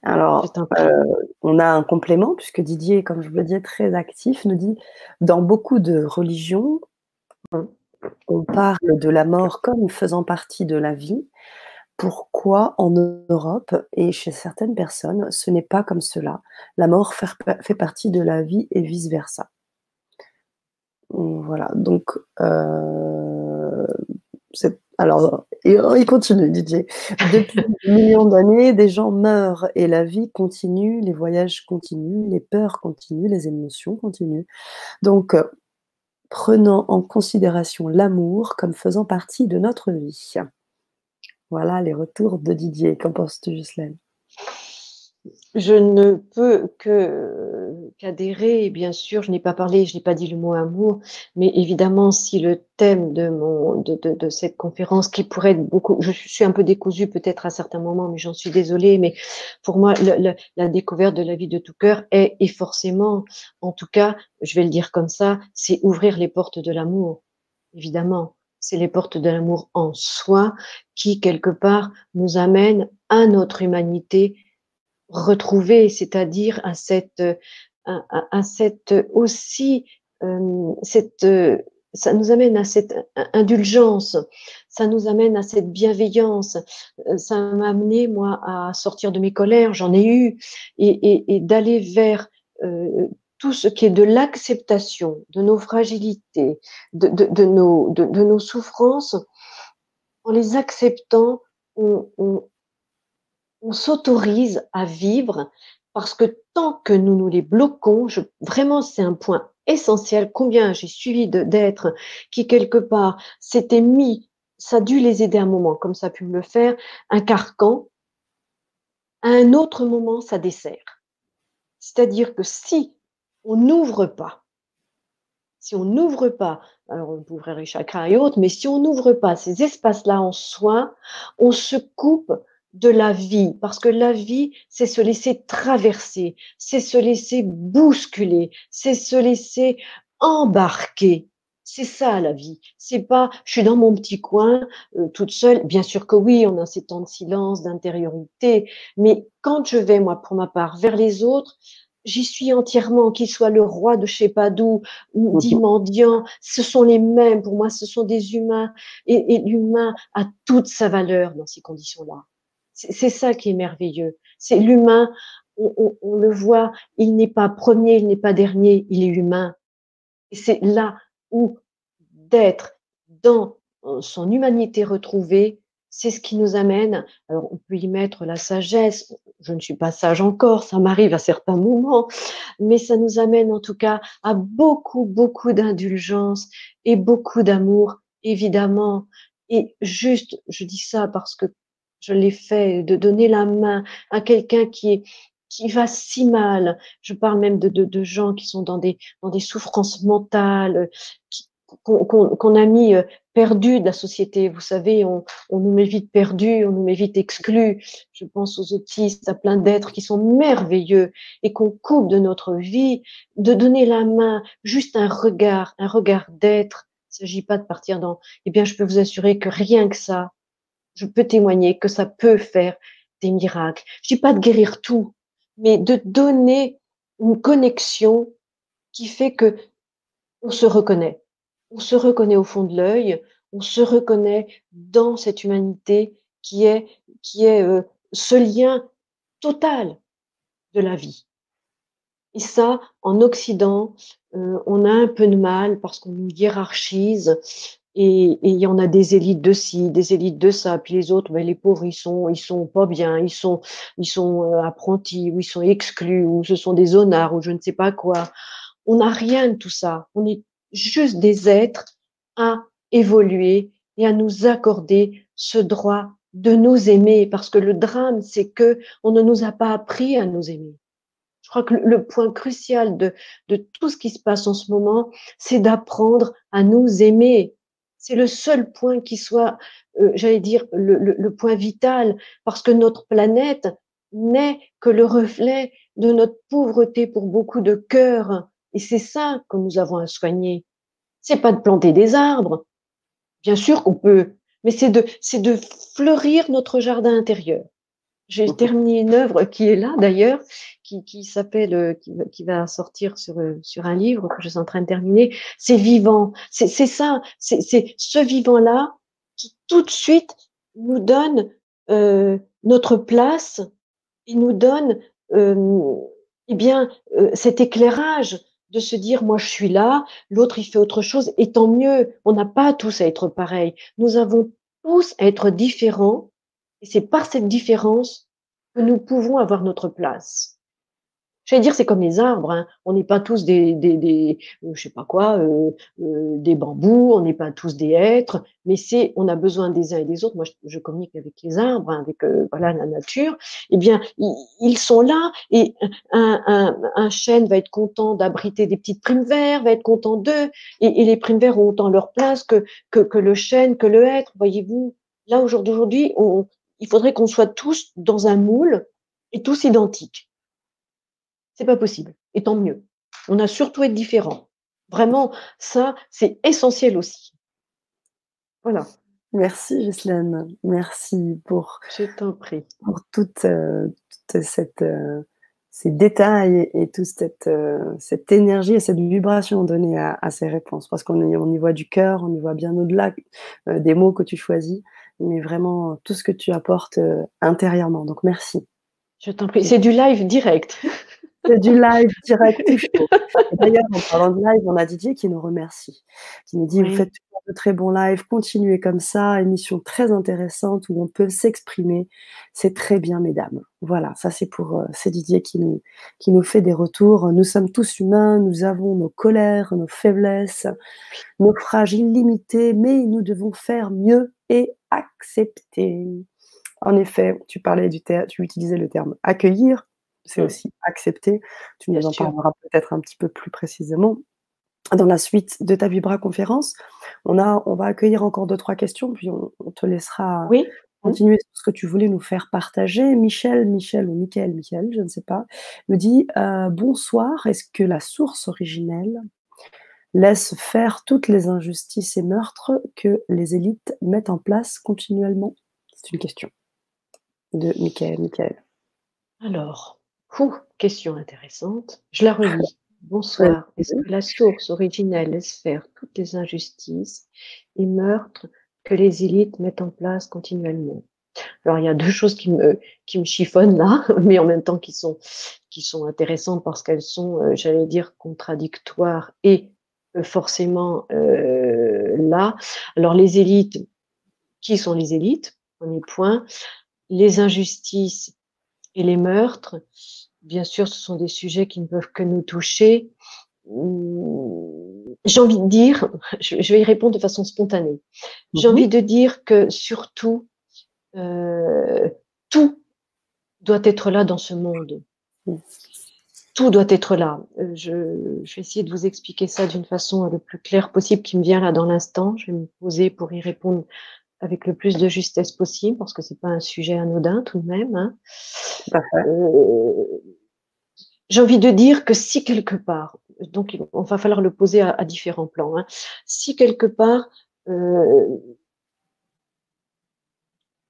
Alors, euh, on a un complément, puisque Didier, comme je vous le disais, très actif, nous dit, dans beaucoup de religions, on parle de la mort comme faisant partie de la vie, pourquoi en Europe et chez certaines personnes, ce n'est pas comme cela. La mort fait, partie de la vie et vice-versa. Voilà, donc, euh, alors, il continue, Didier. Depuis des millions d'années, des gens meurent et la vie continue, les voyages continuent, les peurs continuent, les émotions continuent. Donc, prenons en considération l'amour comme faisant partie de notre vie. Voilà les retours de Didier. Qu'en penses-tu, je ne peux que qu'adhérer. Bien sûr, je n'ai pas parlé, je n'ai pas dit le mot amour, mais évidemment, si le thème de mon de, de, cette conférence, qui pourrait être beaucoup, je suis un peu décousue peut-être à certains moments, mais j'en suis désolée. Mais pour moi, la découverte de la vie de tout cœur est et forcément, en tout cas, je vais le dire comme ça, c'est ouvrir les portes de l'amour, évidemment c'est les portes de l'amour en soi qui, quelque part, nous amènent à notre humanité retrouvée, c'est-à-dire à cette, à, cette aussi, euh, cette, ça nous amène à cette indulgence, ça nous amène à cette bienveillance. Euh, ça m'a amené, moi, à sortir de mes colères, j'en ai eu, et, d'aller vers euh, tout ce qui est de l'acceptation de nos fragilités, de, nos, souffrances. En les acceptant, on, s'autorise à vivre parce que tant que nous nous les bloquons, vraiment c'est un point essentiel, combien j'ai suivi d'êtres qui quelque part s'étaient mis, ça a dû les aider un moment, comme ça a pu me le faire, un carcan, à un autre moment ça dessert. C'est-à-dire que si on n'ouvre pas, si on n'ouvre pas, alors on peut ouvrir les chakras et autres, mais si on n'ouvre pas ces espaces-là en soi, on se coupe de la vie, parce que la vie, c'est se laisser traverser, c'est se laisser bousculer, c'est se laisser embarquer. C'est ça la vie. C'est pas, je suis dans mon petit coin, euh, toute seule. Bien sûr que oui, on a ces temps de silence, d'intériorité, mais quand je vais moi pour ma part vers les autres, j'y suis entièrement, qu'il soit le roi de je sais pas d'où, ou mendiant, ce sont les mêmes. Pour moi, ce sont des humains, et, et l'humain a toute sa valeur dans ces conditions-là. C'est ça qui est merveilleux. C'est l'humain, on, le voit, il n'est pas premier, il n'est pas dernier, il est humain. Et c'est là où d'être dans son humanité retrouvée, c'est ce qui nous amène. Alors, on peut y mettre la sagesse. Je ne suis pas sage encore, ça m'arrive à certains moments, mais ça nous amène en tout cas à beaucoup, beaucoup d'indulgence et beaucoup d'amour, évidemment. Et juste, je dis ça parce que je l'ai fait, de donner la main à quelqu'un qui est qui va si mal. Je parle même de, de, de, gens qui sont dans des, dans des souffrances mentales, qu'on a mis euh, perdus de la société. Vous savez, on, on nous met vite perdus, on nous met vite exclus. Je pense aux autistes, à plein d'êtres qui sont merveilleux et qu'on coupe de notre vie, de donner la main, juste un regard, un regard d'être. Il ne s'agit pas de partir dans. Eh bien, je peux vous assurer que rien que ça, je peux témoigner que ça peut faire des miracles. Je dis pas de guérir tout, mais de donner une connexion qui fait que on se reconnaît. On se reconnaît au fond de l'œil, on se reconnaît dans cette humanité qui est, qui est euh, ce lien total de la vie. Et ça, en Occident, euh, on a un peu de mal parce qu'on nous hiérarchise et il y en a des élites de ci, des élites de ça, puis les autres, ben, les pauvres, ils sont, ils sont pas bien, ils sont, ils sont euh, apprentis, ou ils sont exclus, ou ce sont des honnards, ou je ne sais pas quoi. On n'a rien de tout ça. Juste des êtres à évoluer et à nous accorder ce droit de nous aimer, parce que le drame, c'est que on ne nous a pas appris à nous aimer. Je crois que le point crucial de, de tout ce qui se passe en ce moment, c'est d'apprendre à nous aimer, c'est le seul point qui soit, euh, j'allais dire, le, point vital, parce que notre planète n'est que le reflet de notre pauvreté pour beaucoup de cœurs. Et c'est ça que nous avons à soigner. C'est pas de planter des arbres. Bien sûr qu'on peut, mais c'est de, c'est de fleurir notre jardin intérieur. J'ai terminé une œuvre qui est là d'ailleurs, qui, qui s'appelle, euh, qui, qui, va sortir sur, euh, sur un livre que je suis en train de terminer. C'est vivant. C'est ça. C'est ce vivant-là qui tout de suite nous donne euh, notre place et nous donne euh, eh bien euh, cet éclairage de se dire moi je suis là, l'autre il fait autre chose et tant mieux. On n'a pas tous à être pareils. Nous avons tous à être différents et c'est par cette différence que nous pouvons avoir notre place. J'allais dire, c'est comme les arbres. Hein. On n'est pas tous des, des, des euh, je sais pas quoi, euh, euh, des bambous. On n'est pas tous des êtres. Mais c'est, on a besoin des uns et des autres. Moi, je, communique avec les arbres, hein, avec voilà la nature. Eh bien, ils, sont là. Et un, un, un, chêne va être content d'abriter des petites primes verts, va être content d'eux. Et, les primes verts ont autant leur place que que, que le chêne, que le être. Voyez-vous. Là, aujourd'hui, il faudrait qu'on soit tous dans un moule et tous identiques. C'est pas possible. Et tant mieux. On a surtout être différents. Vraiment, ça, c'est essentiel aussi. Voilà. Merci Ghislaine, merci pour, Je t'en prie. pour toute, euh, toute cette, euh, ces détails et, toute cette, euh, cette énergie et cette vibration donnée à, à ces réponses. Parce qu'on y, on y voit du cœur, on y voit bien au-delà des mots que tu choisis, mais vraiment tout ce que tu apportes intérieurement. Donc merci. Je t'en prie. C'est du live direct. C'est du live direct D'ailleurs, en parlant de live, on a Didier qui nous remercie, qui nous dit Oui. Vous faites toujours de très bons lives, continuez comme ça, émission très intéressante où on peut s'exprimer. C'est très bien, mesdames. Voilà, ça c'est pour euh, c'est Didier qui nous, qui nous fait des retours. Nous sommes tous humains, nous avons nos colères, nos faiblesses, nos fragiles limités, mais nous devons faire mieux et accepter. En effet, tu parlais du tu utilisais le terme accueillir, c'est aussi accepter. Tu nous en parleras peut-être un petit peu plus précisément. Dans la suite de ta Vibra conférence, on, a, on va accueillir encore deux, trois questions, puis on, on te laissera Oui. continuer sur ce que tu voulais nous faire partager. Michel, Michel ou Michael, Michael, je ne sais pas, me dit euh, Bonsoir, est-ce que la source originelle laisse faire toutes les injustices et meurtres que les élites mettent en place continuellement? C'est une question de Michael, Michael. Alors, ouh, question intéressante. Je la relis. Bonsoir. Est-ce que la source originelle laisse faire toutes les injustices et meurtres que les élites mettent en place continuellement? Alors, il y a deux choses qui me, qui me chiffonnent là, mais en même temps qui sont, qui sont intéressantes parce qu'elles sont, euh, j'allais dire, contradictoires et euh, forcément euh, là. Alors, les élites, qui sont les élites? Premier point. Les injustices et les meurtres, bien sûr, ce sont des sujets qui ne peuvent que nous toucher. Hum, J'ai envie de dire, je vais y répondre de façon spontanée. J'ai Mhm. envie de dire que surtout, euh, tout doit être là dans ce monde. Mhm. Tout doit être là. Euh, Je, je vais essayer de vous expliquer ça d'une façon le plus claire possible qui me vient là dans l'instant. Je vais me poser pour y répondre avec le plus de justesse possible parce que c'est pas un sujet anodin tout de même. hein. Euh, j'ai envie de dire que si quelque part, donc il va falloir le poser à, à différents plans, hein, si quelque part euh,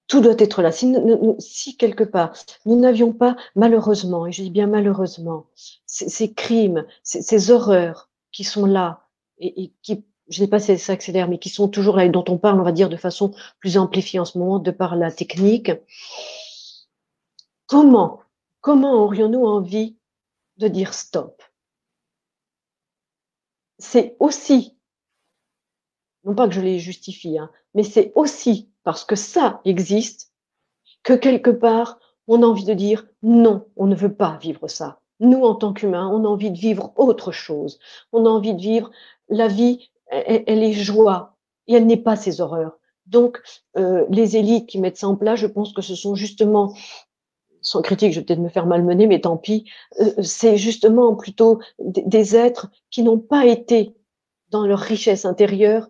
tout doit être là, si, nous- nous- si quelque part nous n'avions pas malheureusement, et je dis bien malheureusement, ces, ces crimes, ces, ces horreurs qui sont là et, et qui, je ne sais pas si ça accélère, mais qui sont toujours là et dont on parle, on va dire, de façon plus amplifiée en ce moment de par la technique, comment, comment aurions-nous envie de dire stop? C'est aussi, non pas que je les justifie, hein, mais c'est aussi parce que ça existe que quelque part, on a envie de dire non, on ne veut pas vivre ça. Nous, en tant qu'humains, on a envie de vivre autre chose. On a envie de vivre la vie, elle, elle est joie et elle n'est pas ces horreurs. Donc, euh, les élites qui mettent ça en place, je pense que ce sont justement sans critique, je vais peut-être me faire malmener, mais tant pis, euh, c'est justement plutôt des, êtres qui n'ont pas été dans leur richesse intérieure,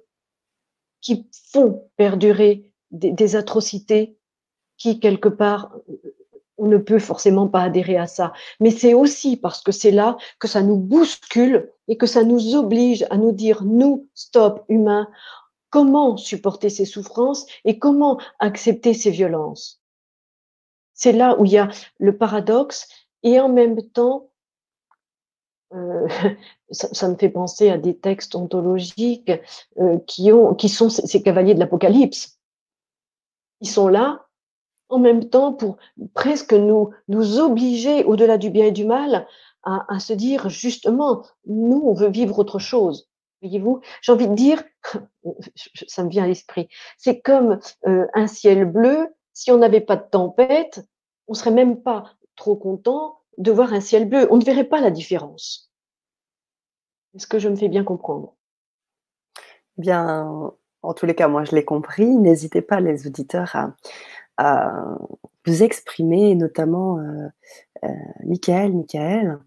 qui font perdurer des, des atrocités qui, quelque part, on ne peut forcément pas adhérer à ça. Mais c'est aussi parce que c'est là que ça nous bouscule et que ça nous oblige à nous dire, nous, stop, humains, comment supporter ces souffrances et comment accepter ces violences. C'est là où il y a le paradoxe et en même temps, euh, ça, me fait penser à des textes ontologiques euh, qui, ont, qui sont ces, cavaliers de l'Apocalypse. Ils sont là en même temps pour presque nous obliger, au-delà du bien et du mal, à, se dire justement, nous, on veut vivre autre chose. Voyez-vous, j'ai envie de dire, ça me vient à l'esprit, c'est comme euh, un ciel bleu si on n'avait pas de tempête, on serait même pas trop content de voir un ciel bleu. On ne verrait pas la différence. Est-ce que je me fais bien comprendre? Bien, en tous les cas, moi je l'ai compris. N'hésitez pas, les auditeurs, à, à, vous exprimer, notamment euh, euh, Michael, Michael,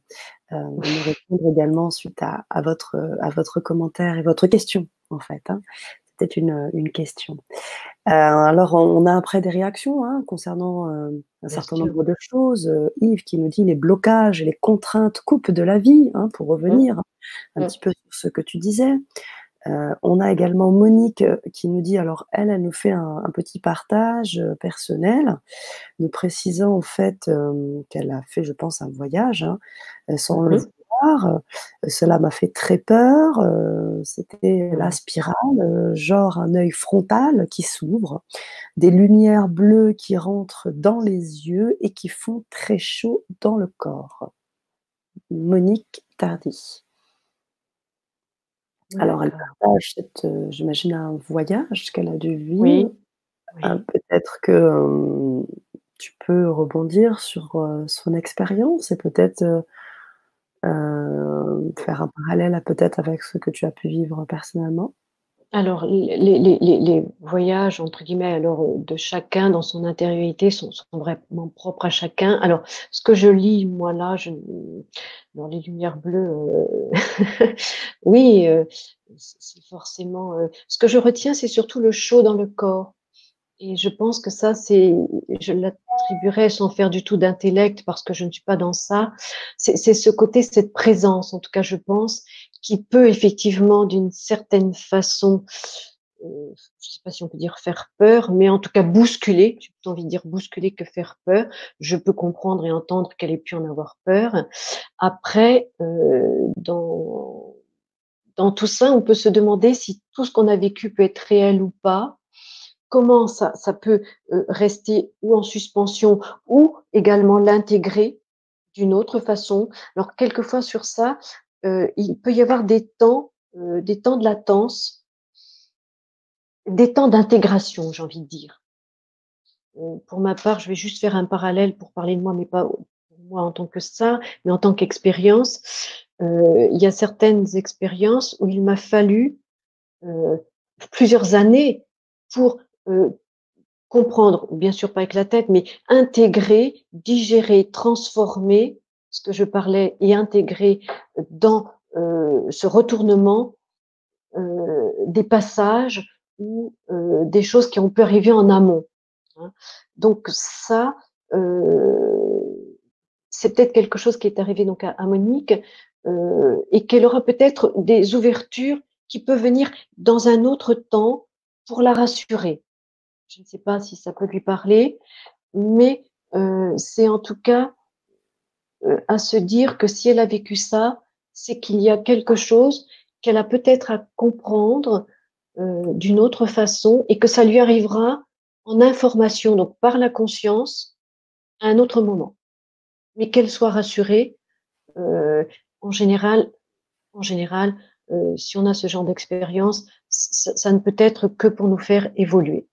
euh, nous répondre également suite à, à, votre, à votre commentaire et votre question, en fait. Hein. C'était une, une question. Euh, alors, on a après des réactions hein, concernant un certain nombre de choses. Yves qui nous dit les blocages et les contraintes coupent de la vie, hein, pour revenir mmh. un mmh. petit peu sur ce que tu disais. Heu, on a également Monique, heu, qui nous dit alors elle, elle nous fait un un petit partage, heu, personnel, nous précisant en fait, hem, qu'elle a fait, je pense, un voyage, hein, sans Mmh le heu, cela m'a fait très peur, heu, c'était la spirale, genre un œil frontal qui s'ouvre, des lumières bleues qui rentrent dans les yeux et qui font très chaud dans le corps. Monique Tardy. Alors elle partage cette, j'imagine un voyage qu'elle a dû vivre. Oui, oui. peut-être que, tu peux rebondir sur, son expérience et peut-être, heu, faire un parallèle peut-être avec ce que tu as pu vivre personnellement? Alors les les les «voyages» entre guillemets alors, heu, de chacun dans son intériorité sont sont vraiment propres à chacun. Alors ce que je lis moi là, je dans les lumières bleues, heu, oui, heu, c'est forcément, heu ce que je retiens, c'est surtout le chaud dans le corps et je pense que ça c'est je l'attribuerais sans faire du tout d'intellect parce que je ne suis pas dans ça. C'est ce côté, cette présence en tout cas je pense, qui peut effectivement d'une certaine façon, heu, je sais pas si on peut dire faire peur, mais en tout cas bousculer, j'ai plutôt envie de dire bousculer que faire peur. Je peux comprendre et entendre qu'elle ait pu en avoir peur. Après, heu, dans dans tout ça, on peut se demander si tout ce qu'on a vécu peut être réel ou pas. Comment ça ça peut, heu, rester ou en suspension ou également l'intégrer d'une autre façon. Alors quelquefois sur ça, heu, il peut y avoir des temps, heu, des temps de latence des temps d'intégration, j'ai envie de dire. Heu, pour ma part, je vais juste faire un parallèle pour parler de moi, mais pas moi en tant que ça, mais en tant qu'expérience. Il y a certaines expériences où il m'a fallu, plusieurs années pour, comprendre, bien sûr pas avec la tête, mais intégrer, digérer, transformer ce que je parlais et intégrer dans, heu, ce retournement, heu, des passages ou, heu, des choses qui ont pu arriver en amont, hein. Donc ça, heu, c'est peut-être quelque chose qui est arrivé donc à à Monique, heu et qu'elle aura peut-être des ouvertures qui peuvent venir dans un autre temps pour la rassurer. Je ne sais pas si ça peut lui parler, mais heu, c'est en tout cas à se dire que si elle a vécu ça, c'est qu'il y a quelque chose qu'elle a peut-être à comprendre, heu, d'une autre façon et que ça lui arrivera en information, donc par la conscience, à un autre moment. Mais qu'elle soit rassurée, heu, en général en général, si on a ce genre d'expérience, ça ne peut être que pour nous faire évoluer,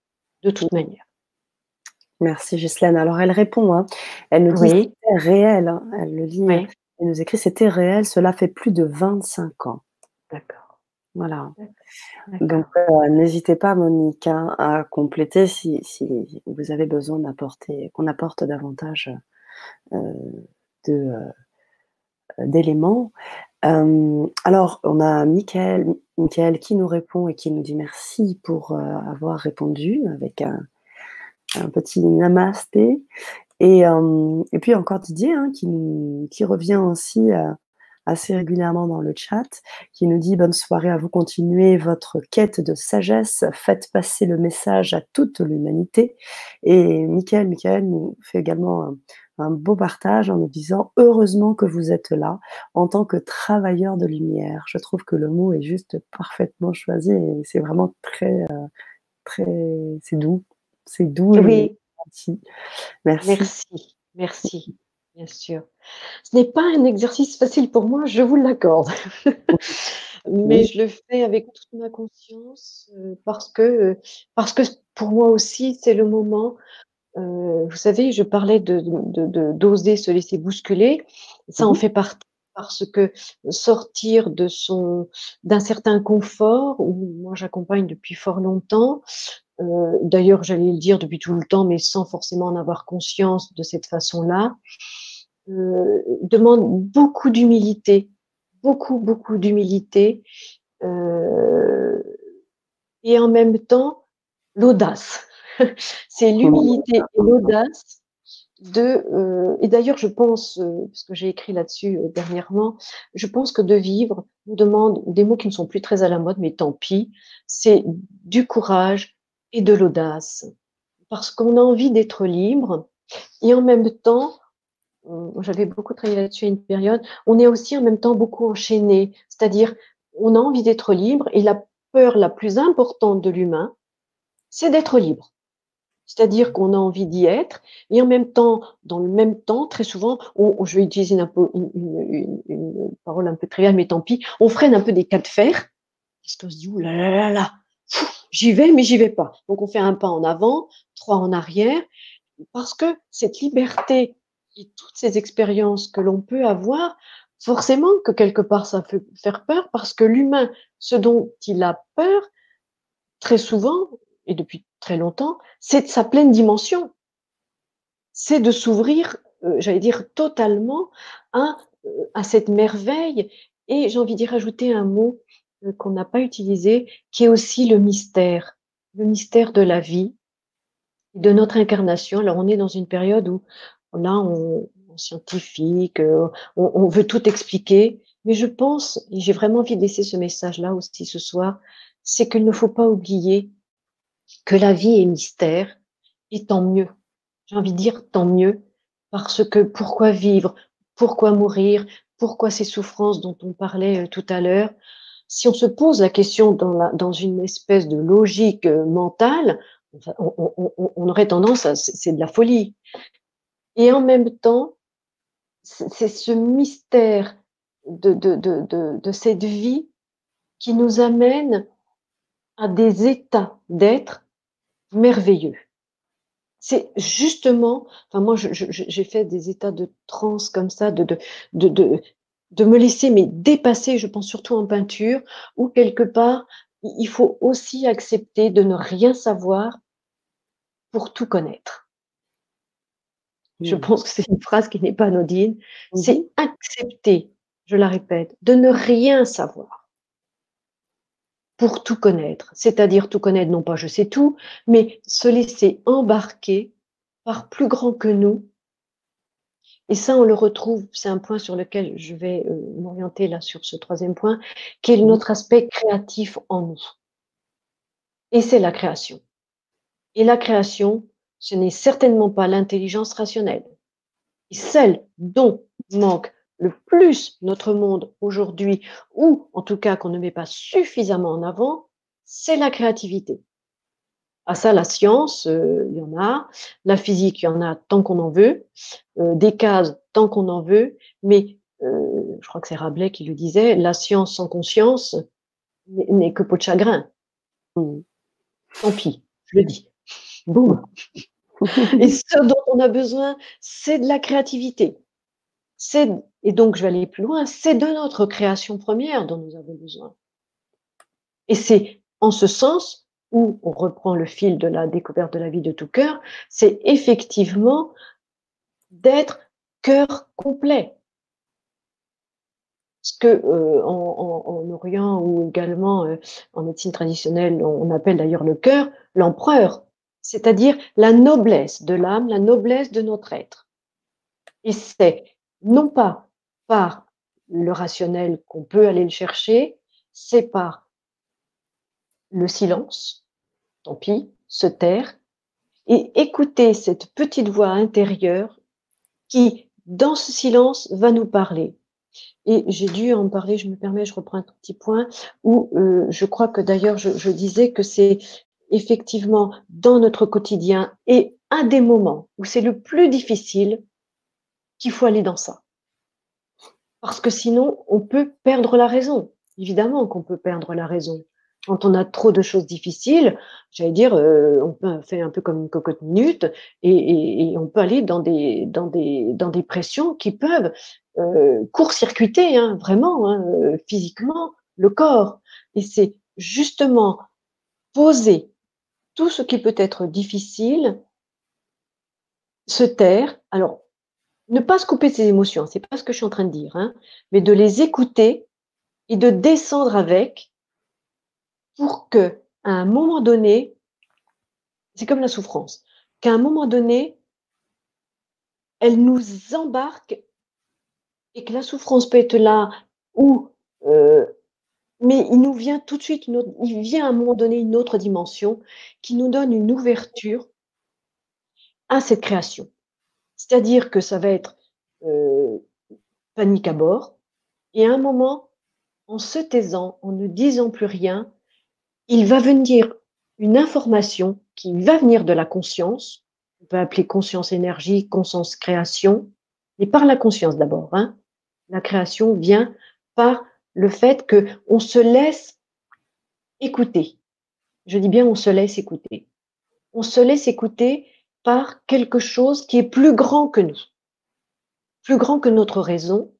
de toute manière. Merci Ghislaine. Alors elle répond, hein, elle nous dit: Oui. «C'était réel», hein, elle le dit, Oui. elle nous écrit: «C'était réel, cela fait plus de 25 ans». D'accord. Voilà. Donc heu, n'hésitez pas Monique, hein, à compléter si si vous avez besoin d'apporter qu'on apporte davantage, heu, de, heu, d'éléments. Alors on a Michaël Michaël qui nous répond et qui nous dit: «Merci pour, avoir répondu» avec un un petit namasté et hem et puis encore Didier, hein, qui qui revient aussi, heu, assez régulièrement dans le chat, qui nous dit: «Bonne soirée à vous, continuez votre quête de sagesse, faites passer le message à toute l'humanité» et Michaël Michaël nous fait également un beau partage en nous disant: «Heureusement que vous êtes là, en tant que travailleur de lumière». Je trouve que le mot est juste parfaitement choisi et c'est vraiment très, heu, très c'est doux, c'est doux Oui. Merci. Merci, merci, bien sûr. Ce n'est pas un exercice facile pour moi, je vous l'accorde. Mais Oui. je le fais avec toute ma conscience, heu, parce que, parce que pour moi aussi, c'est le moment, heu, vous savez, je parlais de de de d'oser se laisser bousculer, ça Mmh en fait partie parce que sortir de son d'un certain confort où moi j'accompagne depuis fort longtemps, heu, d'ailleurs j'allais le dire depuis tout le temps, mais sans forcément en avoir conscience de cette façon-là, heu, demande beaucoup d'humilité, beaucoup, beaucoup d'humilité, heu et en même temps, l'audace. C'est l'humilité et l'audace heu et d'ailleurs je pense, heu, parce que j'ai écrit là-dessus, heu, dernièrement, je pense que de vivre nous demande des mots qui ne sont plus très à la mode, mais tant pis, c'est du courage et de l'audace. Parce qu'on a envie d'être libre et en même temps, euh, j'avais beaucoup travaillé là-dessus à une période, on est aussi en même temps beaucoup enchaîné. C'est-à-dire, on a envie d'être libre et la peur la plus importante de l'humain, c'est d'être libre. C'est-à-dire qu'on a envie d'y être, et en même temps, dans le même temps, très souvent, on, je vais utiliser une, parole un peu triviale, mais tant pis, on freine un peu des cas de fer, parce qu'on se dit, ouh là là là là, j'y vais, mais j'y vais pas. Donc on fait un pas en avant, trois en arrière, parce que cette liberté et toutes ces expériences que l'on peut avoir, forcément que quelque part ça peut faire peur, parce que l'humain, ce dont il a peur, très souvent, et depuis très longtemps, c'est de sa pleine dimension. C'est de s'ouvrir, euh, j'allais dire, totalement à, euh, à cette merveille. Et j'ai envie d'y rajouter un mot euh, qu'on n'a pas utilisé, qui est aussi le mystère, le mystère de la vie, de notre incarnation. Alors on est dans une période où là, on, on scientifique, on, on veut tout expliquer, mais je pense, et j'ai vraiment envie de laisser ce message-là aussi ce soir, c'est qu'il ne faut pas oublier que la vie est mystère, et tant mieux. J'ai envie de dire tant mieux, parce que pourquoi vivre, pourquoi mourir, pourquoi ces souffrances dont on parlait euh, tout à l'heure? Si on se pose la question dans, une espèce de logique euh, mentale, on, aurait tendance à, c'est de la folie. Et en même temps, c'est ce mystère de cette vie qui nous amène à des états d'être merveilleux. C'est justement, enfin moi j'ai fait des états de transe comme ça, de, de, de, de, de me laisser mais dépasser, je pense surtout en peinture, où quelque part il faut aussi accepter de ne rien savoir pour tout connaître. Je pense que c'est une phrase qui n'est pas anodine. C'est accepter, je la répète, de ne rien savoir pour tout connaître, c'est-à-dire tout connaître, non pas je sais tout, mais se laisser embarquer par plus grand que nous. Et ça, on le retrouve, c'est un point sur lequel je vais euh, m'orienter là sur ce troisième point, qui est notre aspect créatif en nous. Et c'est la création. Et la création, ce n'est certainement pas l'intelligence rationnelle. Celle dont manque le plus notre monde aujourd'hui, ou en tout cas qu'on ne met pas suffisamment en avant, c'est la créativité. À ça, la science, euh, il y en a, la physique, il y en a tant qu'on en veut, euh, des cases tant qu'on en veut, mais euh, je crois que c'est Rabelais qui le disait, la science sans conscience n'est que peau de chagrin. Mmh. Tant pis, je le dis. Boum. Et ce dont on a besoin, c'est de la créativité. C'est et donc, je vais aller plus loin, c'est de notre création première dont nous avons besoin. Et c'est en ce sens où on reprend le fil de la découverte de la vie de tout cœur, c'est effectivement d'être cœur complet. Ce que euh, en, Orient ou également euh, en médecine traditionnelle, on appelle d'ailleurs le cœur l'empereur, c'est-à-dire la noblesse de l'âme, la noblesse de notre être. Et c'est non pas par le rationnel qu'on peut aller le chercher, c'est par le silence, tant pis, se taire, et écouter cette petite voix intérieure qui, dans ce silence, va nous parler. Et j'ai dû en parler, je me permets, je reprends un petit point, où euh, je crois que d'ailleurs je disais que c'est effectivement dans notre quotidien et un des moments où c'est le plus difficile qu'il faut aller dans ça. Parce que sinon, on peut perdre la raison. Évidemment qu'on peut perdre la raison. Quand on a trop de choses difficiles, j'allais dire, euh, on faire un peu comme une cocotte minute et, et, on peut aller dans des, dans des, dans des pressions qui peuvent euh, court-circuiter hein, vraiment hein, euh, physiquement le corps. Et c'est justement poser tout ce qui peut être difficile, se taire. Alors, ne pas se couper de ses émotions, c'est pas ce que je suis en train de dire, hein, mais de les écouter et de descendre avec pour que, à un moment donné, c'est comme la souffrance, qu'à un moment donné, elle nous embarque et que la souffrance peut être là ou euh, Mais il nous vient tout de suite il vient à un moment donné une autre dimension qui nous donne une ouverture à cette création. C'est-à-dire que ça va être, heu, panique à bord et à un moment, en se taisant, en ne disant plus rien, il va venir une information qui va venir de la conscience, on peut appeler conscience énergie, conscience création, mais par la conscience d'abord, hein. La création vient par le fait qu'on se laisse écouter. Je dis bien on se laisse écouter. On se laisse écouter par quelque chose qui est plus grand que nous, plus grand que notre raison.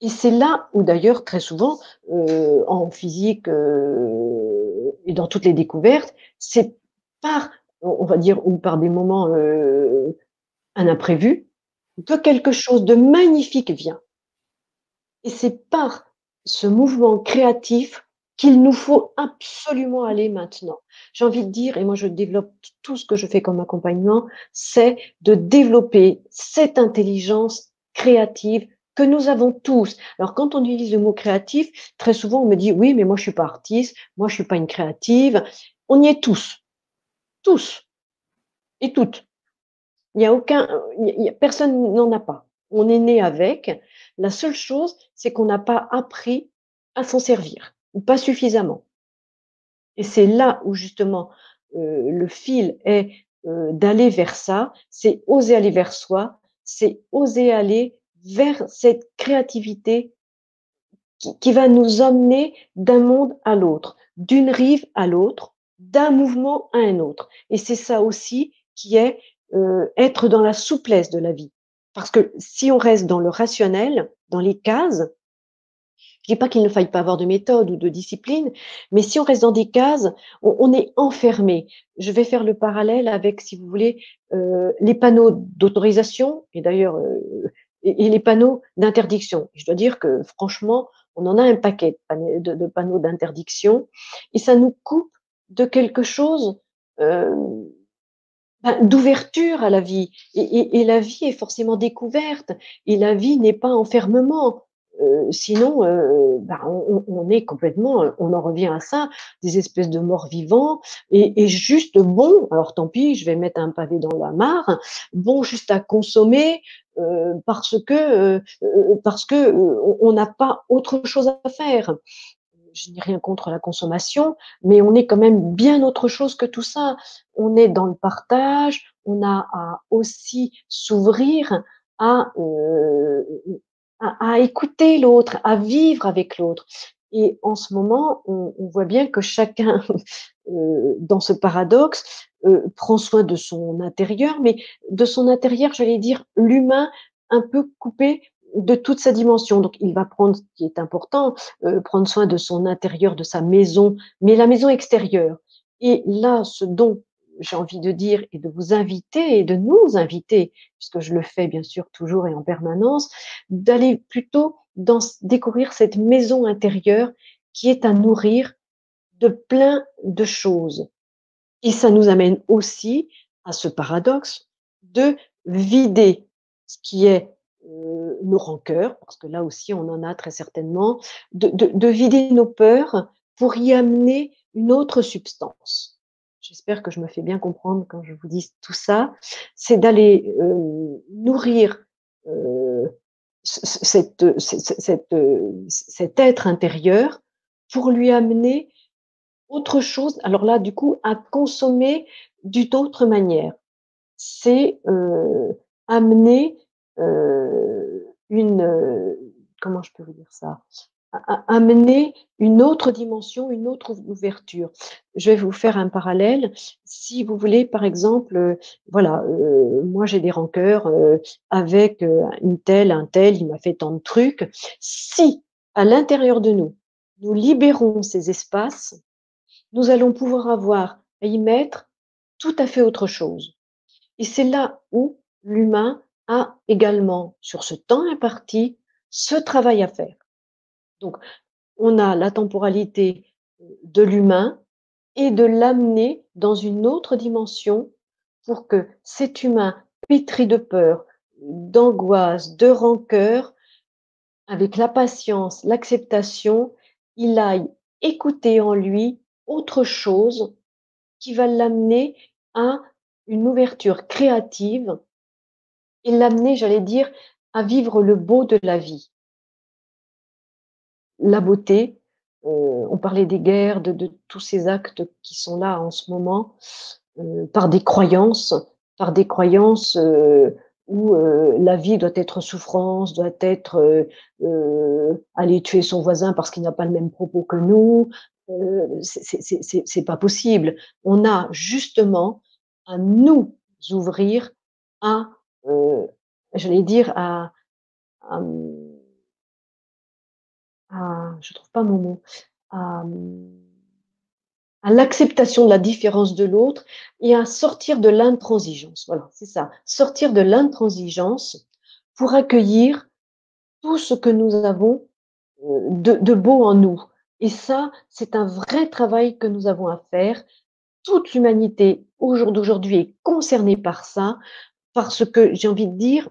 Et c'est là où d'ailleurs très souvent euh, en physique euh, et dans toutes les découvertes, c'est par, on va dire, ou par des moments euh, un imprévu, que quelque chose de magnifique vient. Et c'est par ce mouvement créatif qu'il nous faut absolument aller maintenant. J'ai envie de dire, et moi je développe tout ce que je fais comme accompagnement, c'est de développer cette intelligence créative que nous avons tous. Alors quand on utilise le mot créatif, très souvent on me dit oui, mais moi je suis pas artiste, moi je suis pas une créative. On y est tous, tous et toutes. Il n'y a aucun, personne n'en a pas. On est né avec. La seule chose, c'est qu'on n'a pas appris à s'en servir ou pas suffisamment. Et c'est là où justement euh, le fil est euh, d'aller vers ça, c'est oser aller vers soi, c'est oser aller vers cette créativité qui, qui va nous emmener d'un monde à l'autre, d'une rive à l'autre, d'un mouvement à un autre. Et c'est ça aussi qui est euh, être dans la souplesse de la vie. Parce que si on reste dans le rationnel, dans les cases, je dis pas qu'il ne faille pas avoir de méthode ou de discipline, mais si on reste dans des cases, on, est enfermé. Je vais faire le parallèle avec, si vous voulez, euh, les panneaux d'autorisation et d'ailleurs euh, et, les panneaux d'interdiction. Je dois dire que franchement, on en a un paquet de, panneaux d'interdiction et ça nous coupe de quelque chose. Euh, ben, d'ouverture à la vie. Et, la vie est forcément découverte. Et la vie n'est pas enfermement. Euh, sinon, euh, ben, on, on, est complètement, on en revient à ça, des espèces de morts vivants, et, et, juste bon, alors tant pis, je vais mettre un pavé dans la mare, bon juste à consommer, euh, parce que euh, euh, parce que on n'a pas autre chose à faire je n'ai rien contre la consommation, mais on est quand même bien autre chose que tout ça. On est dans le partage, on a à aussi s'ouvrir à, euh, à, à, écouter l'autre, à vivre avec l'autre. Et en ce moment, on, on voit bien que chacun, euh, dans ce paradoxe, euh, prend soin de son intérieur, mais de son intérieur, j'allais dire, l'humain un peu coupé de toute sa dimension. Donc, il va prendre, ce qui est important, euh, prendre soin de son intérieur, de sa maison, mais la maison extérieure. Et là, ce dont j'ai envie de dire et de vous inviter et de nous inviter, puisque je le fais bien sûr toujours et en permanence, d'aller plutôt dans, découvrir cette maison intérieure qui est à nourrir de plein de choses. Et ça nous amène aussi à ce paradoxe de vider ce qui est euh, nos rancœurs, parce que là aussi on en a très certainement, de, de, de, vider nos peurs pour y amener une autre substance. J'espère que je me fais bien comprendre quand je vous dis tout ça. C'est d'aller euh, nourrir euh, cette, cette, cette, cet être intérieur pour lui amener autre chose. Alors là, du coup, à consommer d'une autre manière. C'est euh, amener euh, une, euh, comment je peux vous dire ça, amener une autre dimension, une autre ouverture. Je vais vous faire un parallèle. Si vous voulez, par exemple, euh, voilà, euh, moi j'ai des rancœurs euh, avec une telle, un tel, il m'a fait tant de trucs. Si à l'intérieur de nous, nous libérons ces espaces, nous allons pouvoir avoir à y mettre tout à fait autre chose. Et c'est là où l'humain a également, sur ce temps imparti, ce travail à faire. Donc, on a la temporalité de l'humain et de l'amener dans une autre dimension pour que cet humain pétri de peur, d'angoisse, de rancœur, avec la patience, l'acceptation, il aille écouter en lui autre chose qui va l'amener à une ouverture créative et l'amener, j'allais dire, à vivre le beau de la vie. La beauté, euh, on parlait des guerres, de, tous ces actes qui sont là en ce moment, euh, par des croyances, par des croyances euh, où la vie doit être souffrance, doit être aller tuer son voisin parce qu'il n'a pas le même propos que nous. c'est pas possible. On a justement à nous ouvrir à, j'allais dire, à, à à, je trouve pas mon mot, à, l'acceptation de la différence de l'autre et à sortir de l'intransigeance. Voilà, c'est ça. Sortir de l'intransigeance pour accueillir tout ce que nous avons de, de beau en nous. Et ça, c'est un vrai travail que nous avons à faire. Toute l'humanité au jour d'aujourd'hui est concernée par ça, parce que j'ai envie de dire,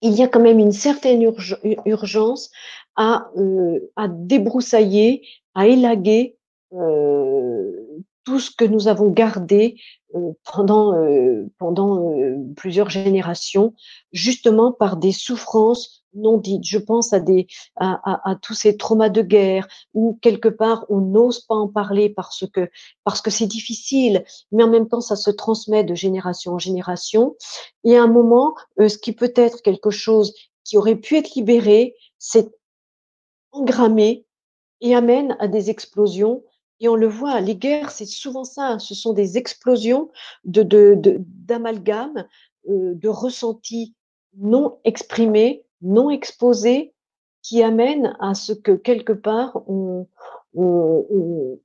il y a quand même une certaine urgence à, euh, à débroussailler, à élaguer euh, tout ce que nous avons gardé euh, pendant, pendant plusieurs générations, justement par des souffrances non dites. Je pense à, des, à, à, tous ces traumas de guerre où quelque part on n'ose pas en parler parce que parce que c'est difficile, mais en même temps ça se transmet de génération en génération. Et à un moment, ce qui peut être quelque chose qui aurait pu être libéré, c'est engrammé et amène à des explosions. Et on le voit, les guerres, c'est souvent ça, ce sont des explosions d'amalgames, de, euh, de ressentis non exprimés, non exposés, qui amènent à ce que quelque part on, on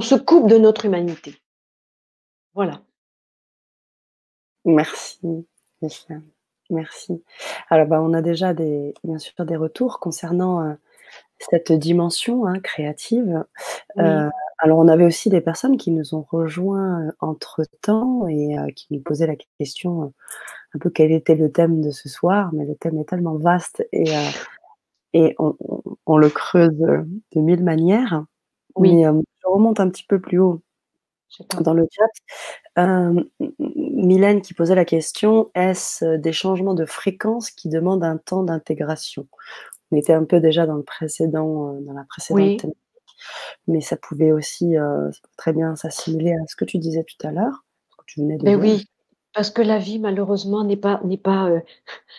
se coupe de notre humanité. Voilà. Merci, Michel. Merci. Alors, bah, on a déjà des, bien sûr des retours concernant euh, cette dimension hein, créative. Euh, alors, on avait aussi des personnes qui nous ont rejoints euh, entre-temps et qui nous posaient la question un peu quel était le thème de ce soir, mais le thème est tellement vaste et, et on, le creuse de mille manières. Oui. je remonte un petit peu plus haut dans le chat. Euh, Mylène qui posait la question est-ce des changements de fréquence qui demandent un temps d'intégration? On était un peu déjà dans le précédent, euh, dans la précédente mais ça pouvait aussi euh, très bien s'assimiler à ce que tu disais tout à l'heure. Tu venais de mais oui, parce que la vie, malheureusement, n'est pas, n'est pas, euh,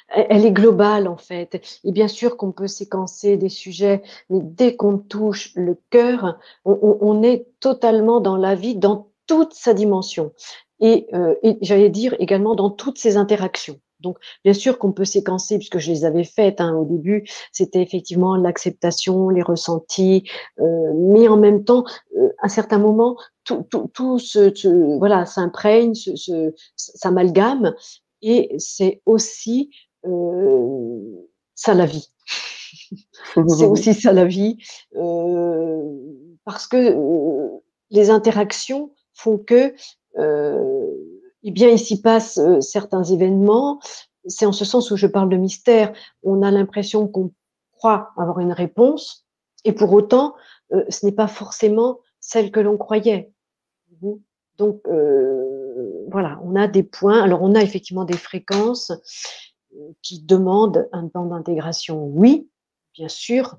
elle est globale en fait. Et bien sûr qu'on peut séquencer des sujets, mais dès qu'on touche le cœur, on, est totalement dans la vie, dans toute sa dimension. Et, euh, et j'allais dire également dans toutes ses interactions. Donc, bien sûr qu'on peut séquencer, puisque je les avais faites hein, au début, c'était effectivement l'acceptation, les ressentis, euh, mais en même temps, euh, à certains moments, tout, tout, tout ce, voilà, s'imprègne, s'amalgame, et c'est aussi euh, ça la vie. c'est aussi ça la vie, euh, parce que euh, les interactions font que euh, eh bien, il s'y passe euh, certains événements. C'est en ce sens où je parle de mystère. On a l'impression qu'on croit avoir une réponse, et pour autant, euh, ce n'est pas forcément celle que l'on croyait. Donc, euh, voilà, on a des points. Alors, on a effectivement des fréquences qui demandent un temps d'intégration, oui, bien sûr.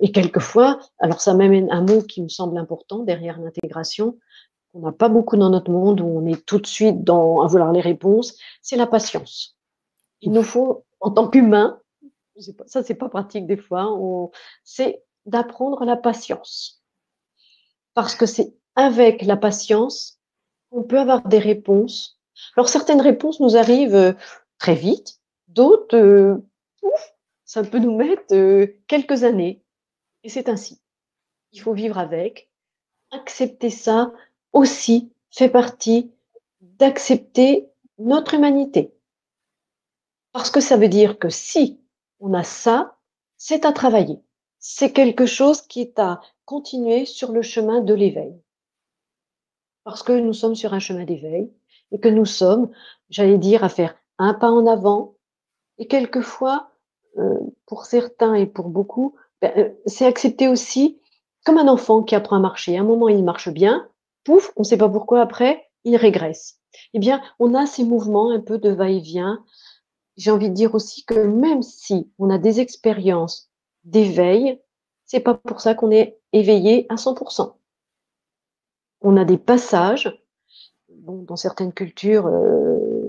et quelquefois, alors ça m'amène un mot qui me semble important derrière l'intégration, on n'a pas beaucoup dans notre monde, où on est tout de suite dans, à vouloir les réponses, c'est la patience. Il nous faut, en tant qu'humain, ça c'est pas pratique des fois, c'est d'apprendre la patience. Parce que c'est avec la patience qu'on peut avoir des réponses. Alors certaines réponses nous arrivent euh, très vite, d'autres, euh, ça peut nous mettre euh, quelques années. Et c'est ainsi. Il faut vivre avec, accepter ça, aussi fait partie d'accepter notre humanité. Parce que ça veut dire que si on a ça, c'est à travailler. C'est quelque chose qui est à continuer sur le chemin de l'éveil. Parce que nous sommes sur un chemin d'éveil et que nous sommes, j'allais dire, à faire un pas en avant et quelquefois, euh, pour certains et pour beaucoup, ben, euh, c'est accepter aussi, comme un enfant qui apprend à marcher. À un moment, il marche bien, pouf, on ne sait pas pourquoi après, il régresse. Eh bien, on a ces mouvements un peu de va-et-vient. J'ai envie de dire aussi que même si on a des expériences d'éveil, c'est pas pour ça qu'on est éveillé à 100%. On a des passages, bon, dans certaines cultures euh,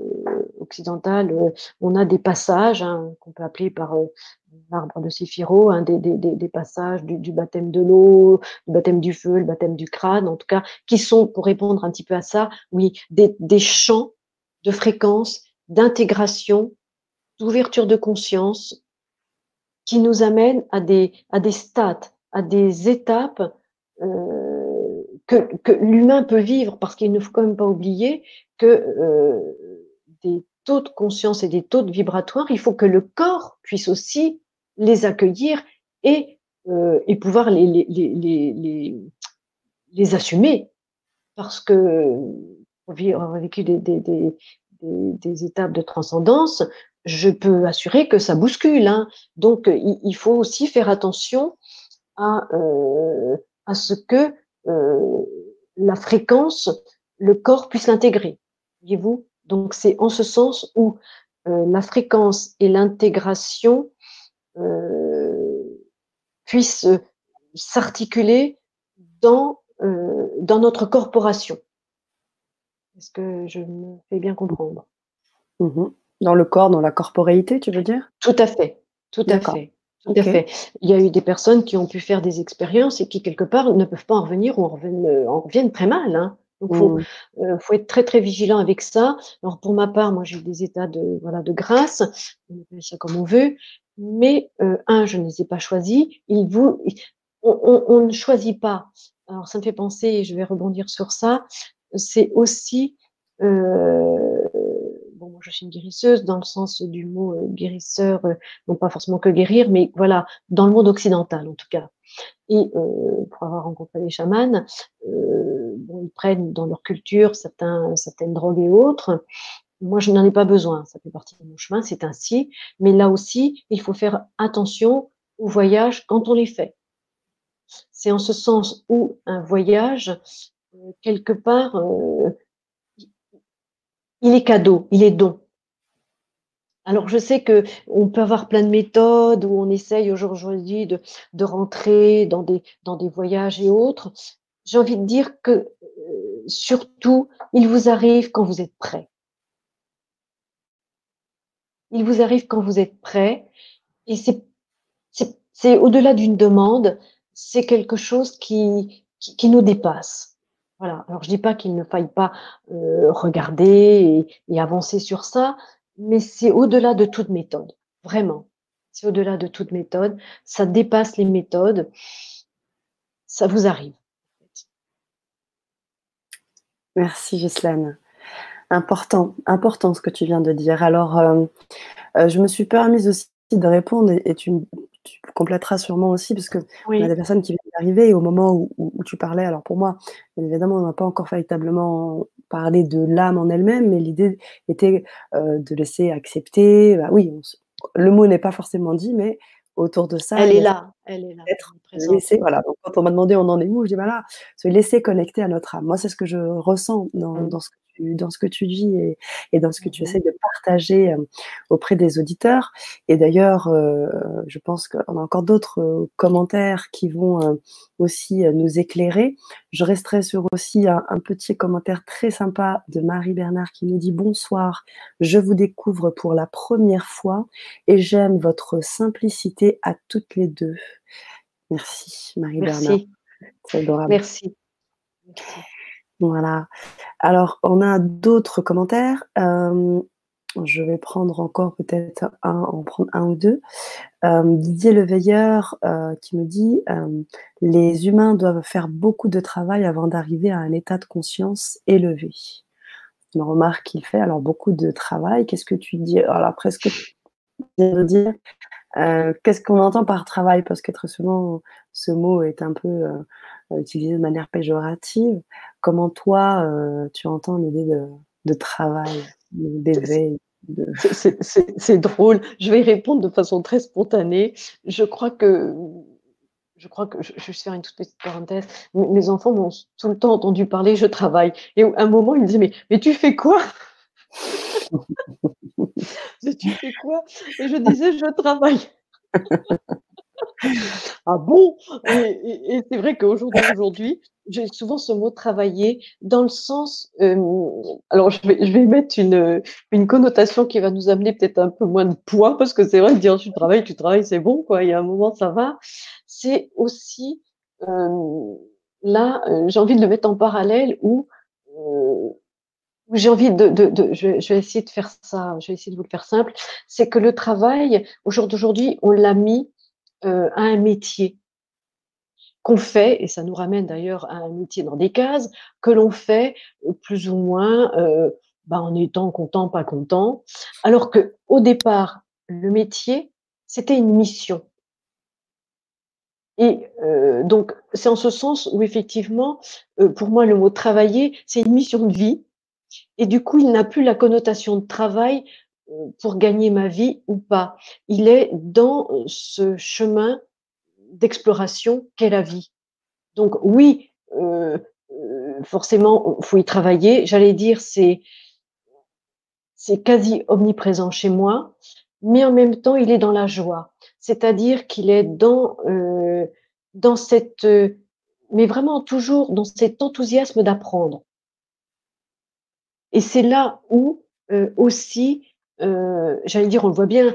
occidentales, euh, on a des passages hein, qu'on peut appeler par euh, l'arbre de Séphiro, hein, des, passages du, baptême de l'eau, du baptême du feu, le baptême du crâne, en tout cas, qui sont, pour répondre un petit peu à ça, oui, des, champs de fréquence, d'intégration, d'ouverture de conscience, qui nous amènent à des, à des stades, à des étapes euh, que, l'humain peut vivre, parce qu'il ne faut quand même pas oublier que des de conscience et des taux de vibratoires, il faut que le corps puisse aussi les accueillir et, euh, pouvoir les, les, les, les, assumer. Parce que on vécu des, étapes de transcendance, je peux assurer que ça bouscule. Hein. Donc, il, faut aussi faire attention à, euh, ce que euh, la fréquence, le corps puisse l'intégrer. Voyez-vous? Donc, c'est en ce sens où euh, la fréquence et l'intégration euh, puissent s'articuler dans, euh, dans notre corporation. Est-ce que je me fais bien comprendre? Mmh Dans le corps, dans la corporéité, tu veux dire? Tout à fait, tout à fait. Tout à fait. Il y a eu des personnes qui ont pu faire des expériences et qui, quelque part, ne peuvent pas en revenir ou en reviennent, en reviennent très mal. Hein. Donc, faut, mmh. euh, faut être très très vigilant avec ça. Alors pour ma part, moi j'ai eu des états de voilà de grâce, on appelle ça comme on veut. Mais euh, un, je ne les ai pas choisis. Il vous, on, on, on, ne choisit pas. Alors ça me fait penser, et je vais rebondir sur ça. C'est aussi euh, bon, moi, je suis une guérisseuse dans le sens du mot euh, guérisseur, euh, non pas forcément que guérir, mais voilà, dans le monde occidental en tout cas. Et euh, pour avoir rencontré les chamans, euh, ils prennent dans leur culture certaines drogues et autres. Moi, je n'en ai pas besoin, ça fait partie de mon chemin, c'est ainsi. Mais là aussi, il faut faire attention aux voyages quand on les fait. C'est en ce sens où un voyage, quelque part, il est cadeau, il est don. Alors je sais que on peut avoir plein de méthodes où on essaye aujourd'hui de, rentrer dans des, dans des voyages et autres. J'ai envie de dire que euh, surtout, il vous arrive quand vous êtes prêt. Il vous arrive quand vous êtes prêt et c'est au-delà d'une demande, c'est quelque chose qui, qui nous dépasse. Voilà. Alors je dis pas qu'il ne faille pas euh, regarder et, avancer sur ça, mais c'est au-delà de toute méthode, vraiment. C'est au-delà de toute méthode. Ça dépasse les méthodes. Ça vous arrive. Merci Gislaine. Important, important ce que tu viens de dire. Alors, euh, euh, je me suis permise aussi de répondre et, tu, tu compléteras sûrement aussi, parce que oui. y a des personnes qui viennent d'arriver et au moment où, où, où, tu parlais, alors pour moi, évidemment, on n'a pas encore véritablement parlé de l'âme en elle-même, mais l'idée était euh, de laisser accepter. Bah oui, on, le mot n'est pas forcément dit, mais autour de ça. Elle est là, elle est là. Être laissé, voilà. Donc, quand on m'a demandé on en est où, je dis voilà, se laisser connecter à notre âme. Moi, c'est ce que je ressens dans, dans ce que dans ce que tu dis et, et dans ce que tu mmh essaies de partager euh, auprès des auditeurs. Et d'ailleurs, euh, je pense qu'on a encore d'autres euh, commentaires qui vont aussi nous éclairer. Je resterai sur aussi un, un, petit commentaire très sympa de Marie Bernard qui nous dit bonsoir, je vous découvre pour la première fois et j'aime votre simplicité à toutes les deux. Merci Marie Merci. Bernard. C'est adorable. Merci. Merci. Voilà. Alors, on a d'autres commentaires. Euh, je vais prendre encore peut-être un, en prendre un ou deux. Euh, Didier Leveilleur euh, qui me dit les humains doivent faire beaucoup de travail avant d'arriver à un état de conscience élevé. Une remarque qu'il fait. Alors beaucoup de travail. Qu'est-ce que tu dis? Alors presque dire. Euh, qu'est-ce qu'on entend par travail? Parce que très souvent, ce mot est un peu utilisé de manière péjorative. Comment toi, euh, tu entends l'idée de, de, travail, d'éveil de... C'est drôle. Je vais répondre de façon très spontanée. Je crois que je crois que je, je vais faire une toute petite parenthèse. Mes, enfants m'ont tout le temps entendu parler, je travaille. Et à un moment, ils me disaient, mais, mais tu fais quoi? Tu fais quoi? Et je disais, je travaille. ah bon? Et, c'est vrai qu'aujourd'hui, aujourd'hui, j'ai souvent ce mot travailler dans le sens. alors, je vais, je mettre une, une connotation qui va nous amener peut-être un peu moins de poids, parce que c'est vrai que dire tu travailles, tu travailles, c'est bon, quoi. Il y a un moment, ça va. C'est aussi. là, j'ai envie de le mettre en parallèle où j'ai envie de, de, de je, vais, essayer de faire ça, je vais essayer de vous le faire simple, c'est que le travail, au jour d'aujourd'hui, on l'a mis euh, à un métier qu'on fait, et ça nous ramène d'ailleurs à un métier dans des cases, que l'on fait euh, plus ou moins euh, bah, en étant content, pas content, alors que au départ, le métier, c'était une mission. Et euh, donc, c'est en ce sens où effectivement, euh, pour moi, le mot travailler, c'est une mission de vie et du coup, il n'a plus la connotation de travail pour gagner ma vie ou pas. Il est dans euh, ce chemin d'exploration qu'est la vie. Donc oui, euh, forcément, il faut y travailler. J'allais dire, c'est quasi omniprésent chez moi, mais en même temps, il est dans la joie. C'est-à-dire qu'il est dans dans cette, mais vraiment toujours dans cet enthousiasme d'apprendre. Et c'est là où euh, aussi, euh, j'allais dire, on le voit bien,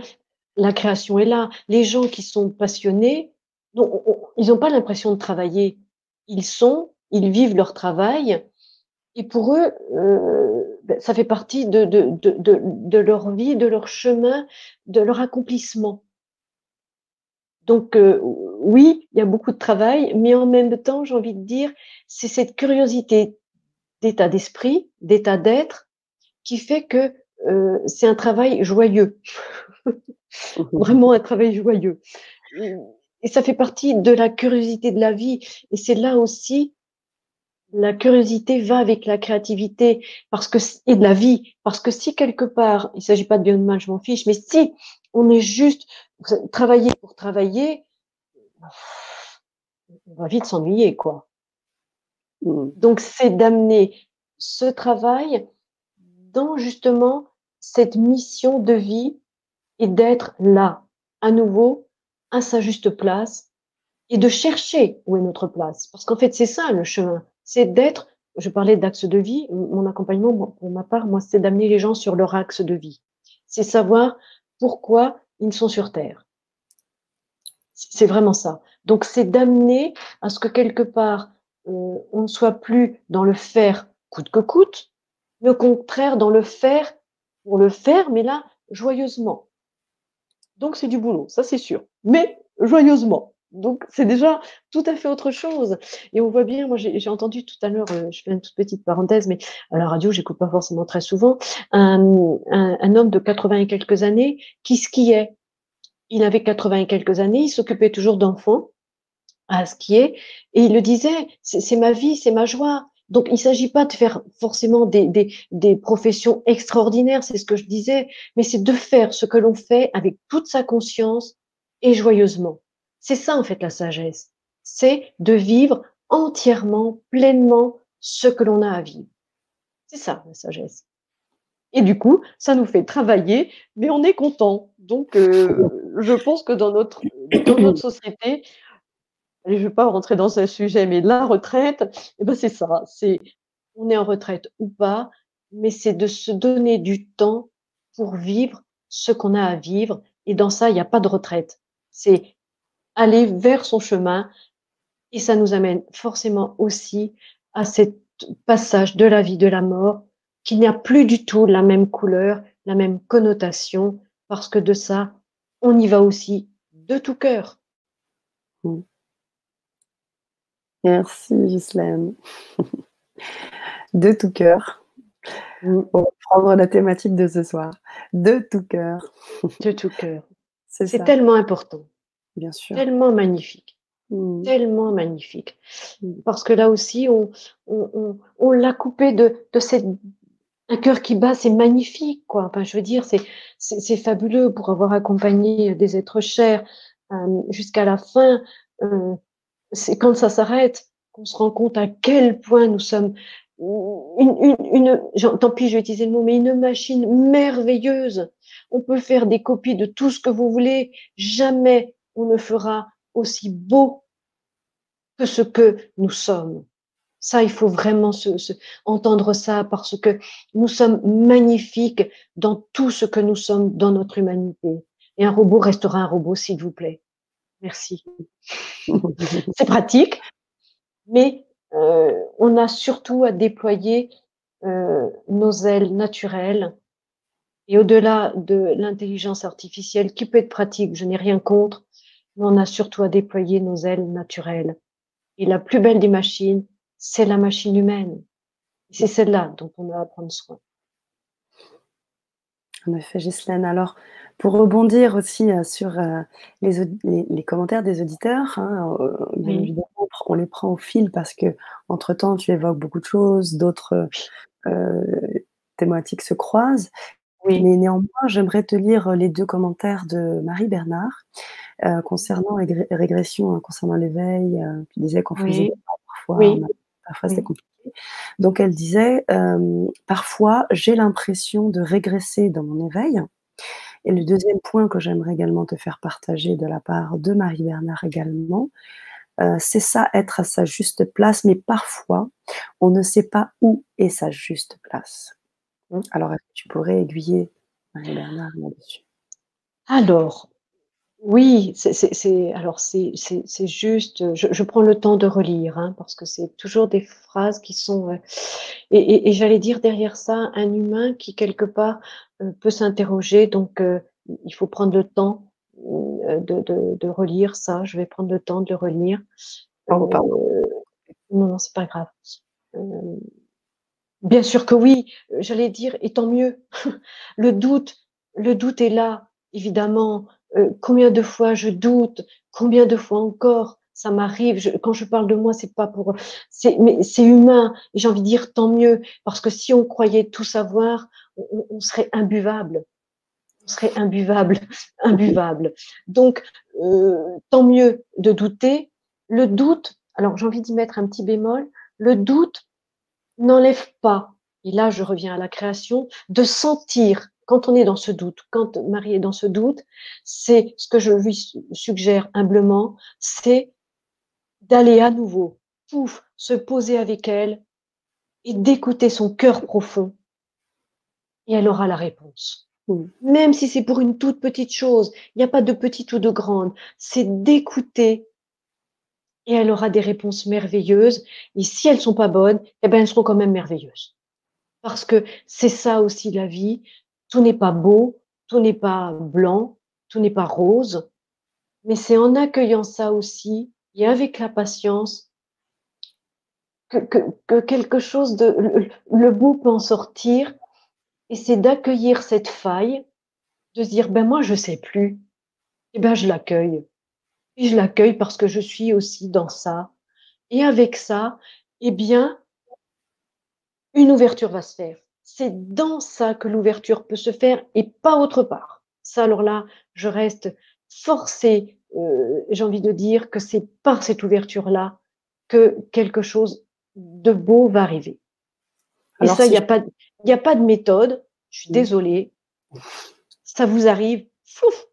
la création est là. Les gens qui sont passionnés, ils n'ont pas l'impression de travailler. Ils sont, ils vivent leur travail. Et pour eux, euh, ben, ça fait partie de, de, de, de, leur vie, de leur chemin, de leur accomplissement. Donc euh, oui, il y a beaucoup de travail, mais en même temps, j'ai envie de dire, c'est cette curiosité d'état d'esprit, d'état d'être, qui fait que euh, c'est un travail joyeux. Vraiment un travail joyeux. Et ça fait partie de la curiosité de la vie. Et c'est là aussi, la curiosité va avec la créativité parce que, et de la vie. Parce que si quelque part, il ne s'agit pas de bien ou de mal, je m'en fiche, mais si on est juste travailler pour travailler, on va vite s'ennuyer, quoi. Mmh. Donc, c'est d'amener ce travail justement cette mission de vie et d'être là, à nouveau, à sa juste place et de chercher où est notre place. Parce qu'en fait, c'est ça le chemin. C'est d'être, je parlais d'axe de vie, mon accompagnement, pour ma part, moi, c'est d'amener les gens sur leur axe de vie. C'est savoir pourquoi ils sont sur Terre. C'est vraiment ça. Donc, c'est d'amener à ce que quelque part, euh, on ne soit plus dans le faire coûte que coûte, au contraire dans le faire pour le faire, mais là, joyeusement. Donc, c'est du boulot, ça c'est sûr, mais joyeusement. Donc, c'est déjà tout à fait autre chose. Et on voit bien, moi, j'ai entendu tout à l'heure, euh, je fais une toute petite parenthèse, mais à la radio, j'écoute pas forcément très souvent, un, un, un, homme de 80 et quelques années qui skiait. Il avait 80 et quelques années, il s'occupait toujours d'enfants à skier, et il le disait, c'est ma vie, c'est ma joie. Donc, il ne s'agit pas de faire forcément des, des, des professions extraordinaires, c'est ce que je disais, mais c'est de faire ce que l'on fait avec toute sa conscience et joyeusement. C'est ça, en fait, la sagesse. C'est de vivre entièrement, pleinement ce que l'on a à vivre. C'est ça, la sagesse. Et du coup, ça nous fait travailler, mais on est content. Donc, euh, je pense que dans notre, dans notre société, je ne vais pas rentrer dans ce sujet, mais la retraite, eh ben c'est ça. C'est on est en retraite ou pas, mais c'est de se donner du temps pour vivre ce qu'on a à vivre. Et dans ça, il n'y a pas de retraite. C'est aller vers son chemin. Et ça nous amène forcément aussi à ce passage de la vie, de la mort, qui n'a plus du tout la même couleur, la même connotation, parce que de ça, on y va aussi de tout cœur. Mmh. Merci Ghislaine. De tout cœur. Mm. Pour prendre la thématique de ce soir. De tout cœur. De tout cœur. C'est tellement important. Bien sûr. Tellement magnifique. Mm. Tellement magnifique. Mm. Parce que là aussi, on, on, l'a coupé de, de cette un cœur qui bat, c'est magnifique, quoi. Enfin, je veux dire, c'est fabuleux pour avoir accompagné des êtres chers euh, jusqu'à la fin. Euh, c'est quand ça s'arrête qu'on se rend compte à quel point nous sommes une, tant pis, je vais utiliser le mot, mais une machine merveilleuse. On peut faire des copies de tout ce que vous voulez. Jamais on ne fera aussi beau que ce que nous sommes. Ça, il faut vraiment se, entendre ça parce que nous sommes magnifiques dans tout ce que nous sommes dans notre humanité. Et un robot restera un robot, s'il vous plaît. Merci. C'est pratique, mais euh, on a surtout à déployer euh, nos ailes naturelles. Et au-delà de l'intelligence artificielle, qui peut être pratique, je n'ai rien contre, mais on a surtout à déployer nos ailes naturelles. Et la plus belle des machines, c'est la machine humaine. C'est celle-là dont on a à prendre soin. En effet. Alors, pour rebondir aussi euh, sur euh, les, commentaires des auditeurs, hein, euh, bien évidemment, on les prend au fil parce que entre temps, tu évoques beaucoup de choses, d'autres thématiques se croisent. Mais néanmoins, j'aimerais te lire les deux commentaires de Marie Bernard concernant les régressions, hein, concernant l'éveil. tu disais qu'on faisait parfois, parfois c'était compliqué. Donc elle disait, parfois j'ai l'impression de régresser dans mon éveil et le deuxième point que j'aimerais également te faire partager de la part de Marie Bernard également, euh, c'est ça, être à sa juste place, mais parfois, on ne sait pas où est sa juste place. Mmh. Alors, tu pourrais aiguiller Marie Bernard là-dessus? Alors, oui, c'est alors c'est juste, je, prends le temps de relire, hein, parce que c'est toujours des phrases qui sont, euh, et, j'allais dire derrière ça, un humain qui quelque part euh, peut s'interroger, donc euh, il faut prendre le temps de, relire ça, je vais prendre le temps de le relire. non, non, c'est pas grave. bien sûr que oui, j'allais dire, et tant mieux. le doute, le doute est là, évidemment. Euh, combien de fois je doute, combien de fois encore ça m'arrive. quand je parle de moi, c'est pas pour, c'est, mais c'est humain. Et j'ai envie de dire tant mieux, parce que si on croyait tout savoir, on, serait imbuvable. On serait imbuvable, imbuvable. Donc, euh, tant mieux de douter. Le doute, alors j'ai envie d'y mettre un petit bémol. Le doute n'enlève pas. Et là, je reviens à la création de sentir quand on est dans ce doute, quand Marie est dans ce doute, c'est ce que je lui suggère humblement, c'est d'aller à nouveau, pouf, se poser avec elle et d'écouter son cœur profond. Et elle aura la réponse. Mmh. Même si c'est pour une toute petite chose, il n'y a pas de petite ou de grande, c'est d'écouter et elle aura des réponses merveilleuses. Et si elles sont pas bonnes, eh ben elles seront quand même merveilleuses. Parce que c'est ça aussi la vie, tout n'est pas beau, tout n'est pas blanc, tout n'est pas rose, mais c'est en accueillant ça aussi et avec la patience que, quelque chose de le, beau peut en sortir. Et c'est d'accueillir cette faille, de se dire ben moi je sais plus, et eh ben je l'accueille. Et je l'accueille parce que je suis aussi dans ça. Et avec ça, eh bien une ouverture va se faire c'est dans ça que l'ouverture peut se faire et pas autre part. Ça, alors là, je reste forcée, euh, j'ai envie de dire que c'est par cette ouverture-là que quelque chose de beau va arriver. Et ça, il n'y a, a pas de méthode, je suis désolée, ça vous arrive, fouf,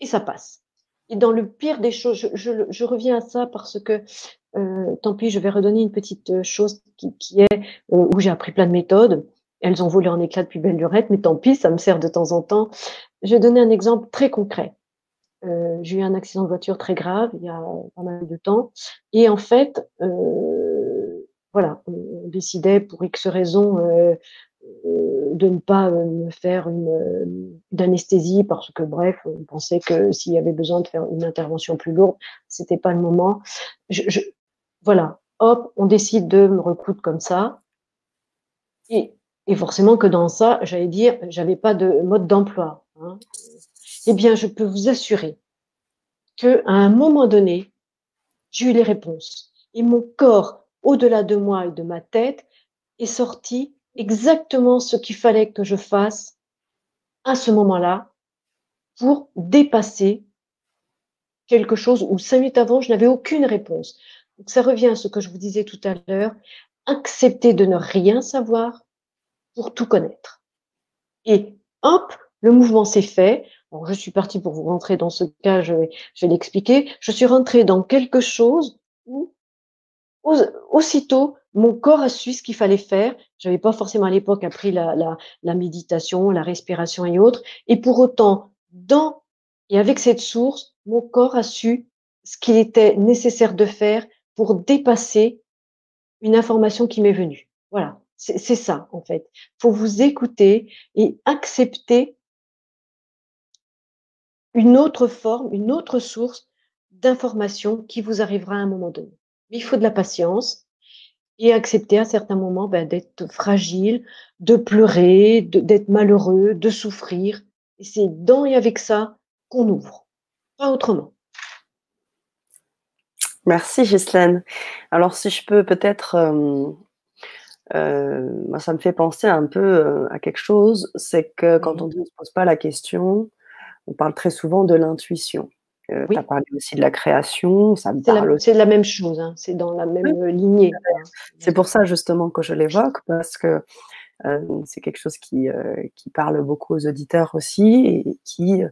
et ça passe. Et dans le pire des choses, je, reviens à ça parce que, euh, tant pis, je vais redonner une petite euh, chose qui, est où j'ai appris plein de méthodes. Elles ont volé en éclats depuis belle lurette, mais tant pis, ça me sert de temps en temps. Je vais donner un exemple très concret. Euh, j'ai eu un accident de voiture très grave il y a pas mal de temps. Et en fait, euh, voilà, on, décidait pour X raisons euh, de ne pas me faire une, d'anesthésie parce que, bref, on pensait que s'il y avait besoin de faire une intervention plus lourde, c'était pas le moment. Voilà, hop, on décide de me recoudre comme ça. Et et forcément que dans ça, j'allais dire, j'avais pas de mode d'emploi. Hein. Eh bien, je peux vous assurer que à un moment donné, j'ai eu les réponses. Et mon corps, au-delà de moi et de ma tête, est sorti exactement ce qu'il fallait que je fasse à ce moment-là pour dépasser quelque chose où cinq minutes avant, je n'avais aucune réponse. Donc, ça revient à ce que je vous disais tout à l'heure, accepter de ne rien savoir pour tout connaître. Et hop, le mouvement s'est fait. je suis partie pour vous rentrer dans ce cas, je vais, je vais l'expliquer. Je suis rentrée dans quelque chose où aussitôt, mon corps a su ce qu'il fallait faire. Je n'avais pas forcément à l'époque appris la, la, la, méditation, la respiration et autres. Et pour autant, dans et avec cette source, mon corps a su ce qu'il était nécessaire de faire pour dépasser une information qui m'est venue. Voilà, c'est ça en fait. Il faut vous écouter et accepter une autre forme, une autre source d'information qui vous arrivera à un moment donné. il faut de la patience et accepter à certains moments ben, d'être fragile, de pleurer, d'être malheureux, de souffrir. Et c'est dans et avec ça qu'on ouvre, pas autrement. Merci Ghislaine. Alors si je peux peut-être, euh, euh, moi ça me fait penser un peu euh, à quelque chose, c'est que quand on ne se pose pas la question, on parle très souvent de l'intuition. Euh, tu as parlé aussi de la création, ça me parle C'est la même chose, hein, c'est dans la même lignée. C'est pour ça justement que je l'évoque, parce que euh, c'est quelque chose qui, euh, qui, parle beaucoup aux auditeurs aussi et qui,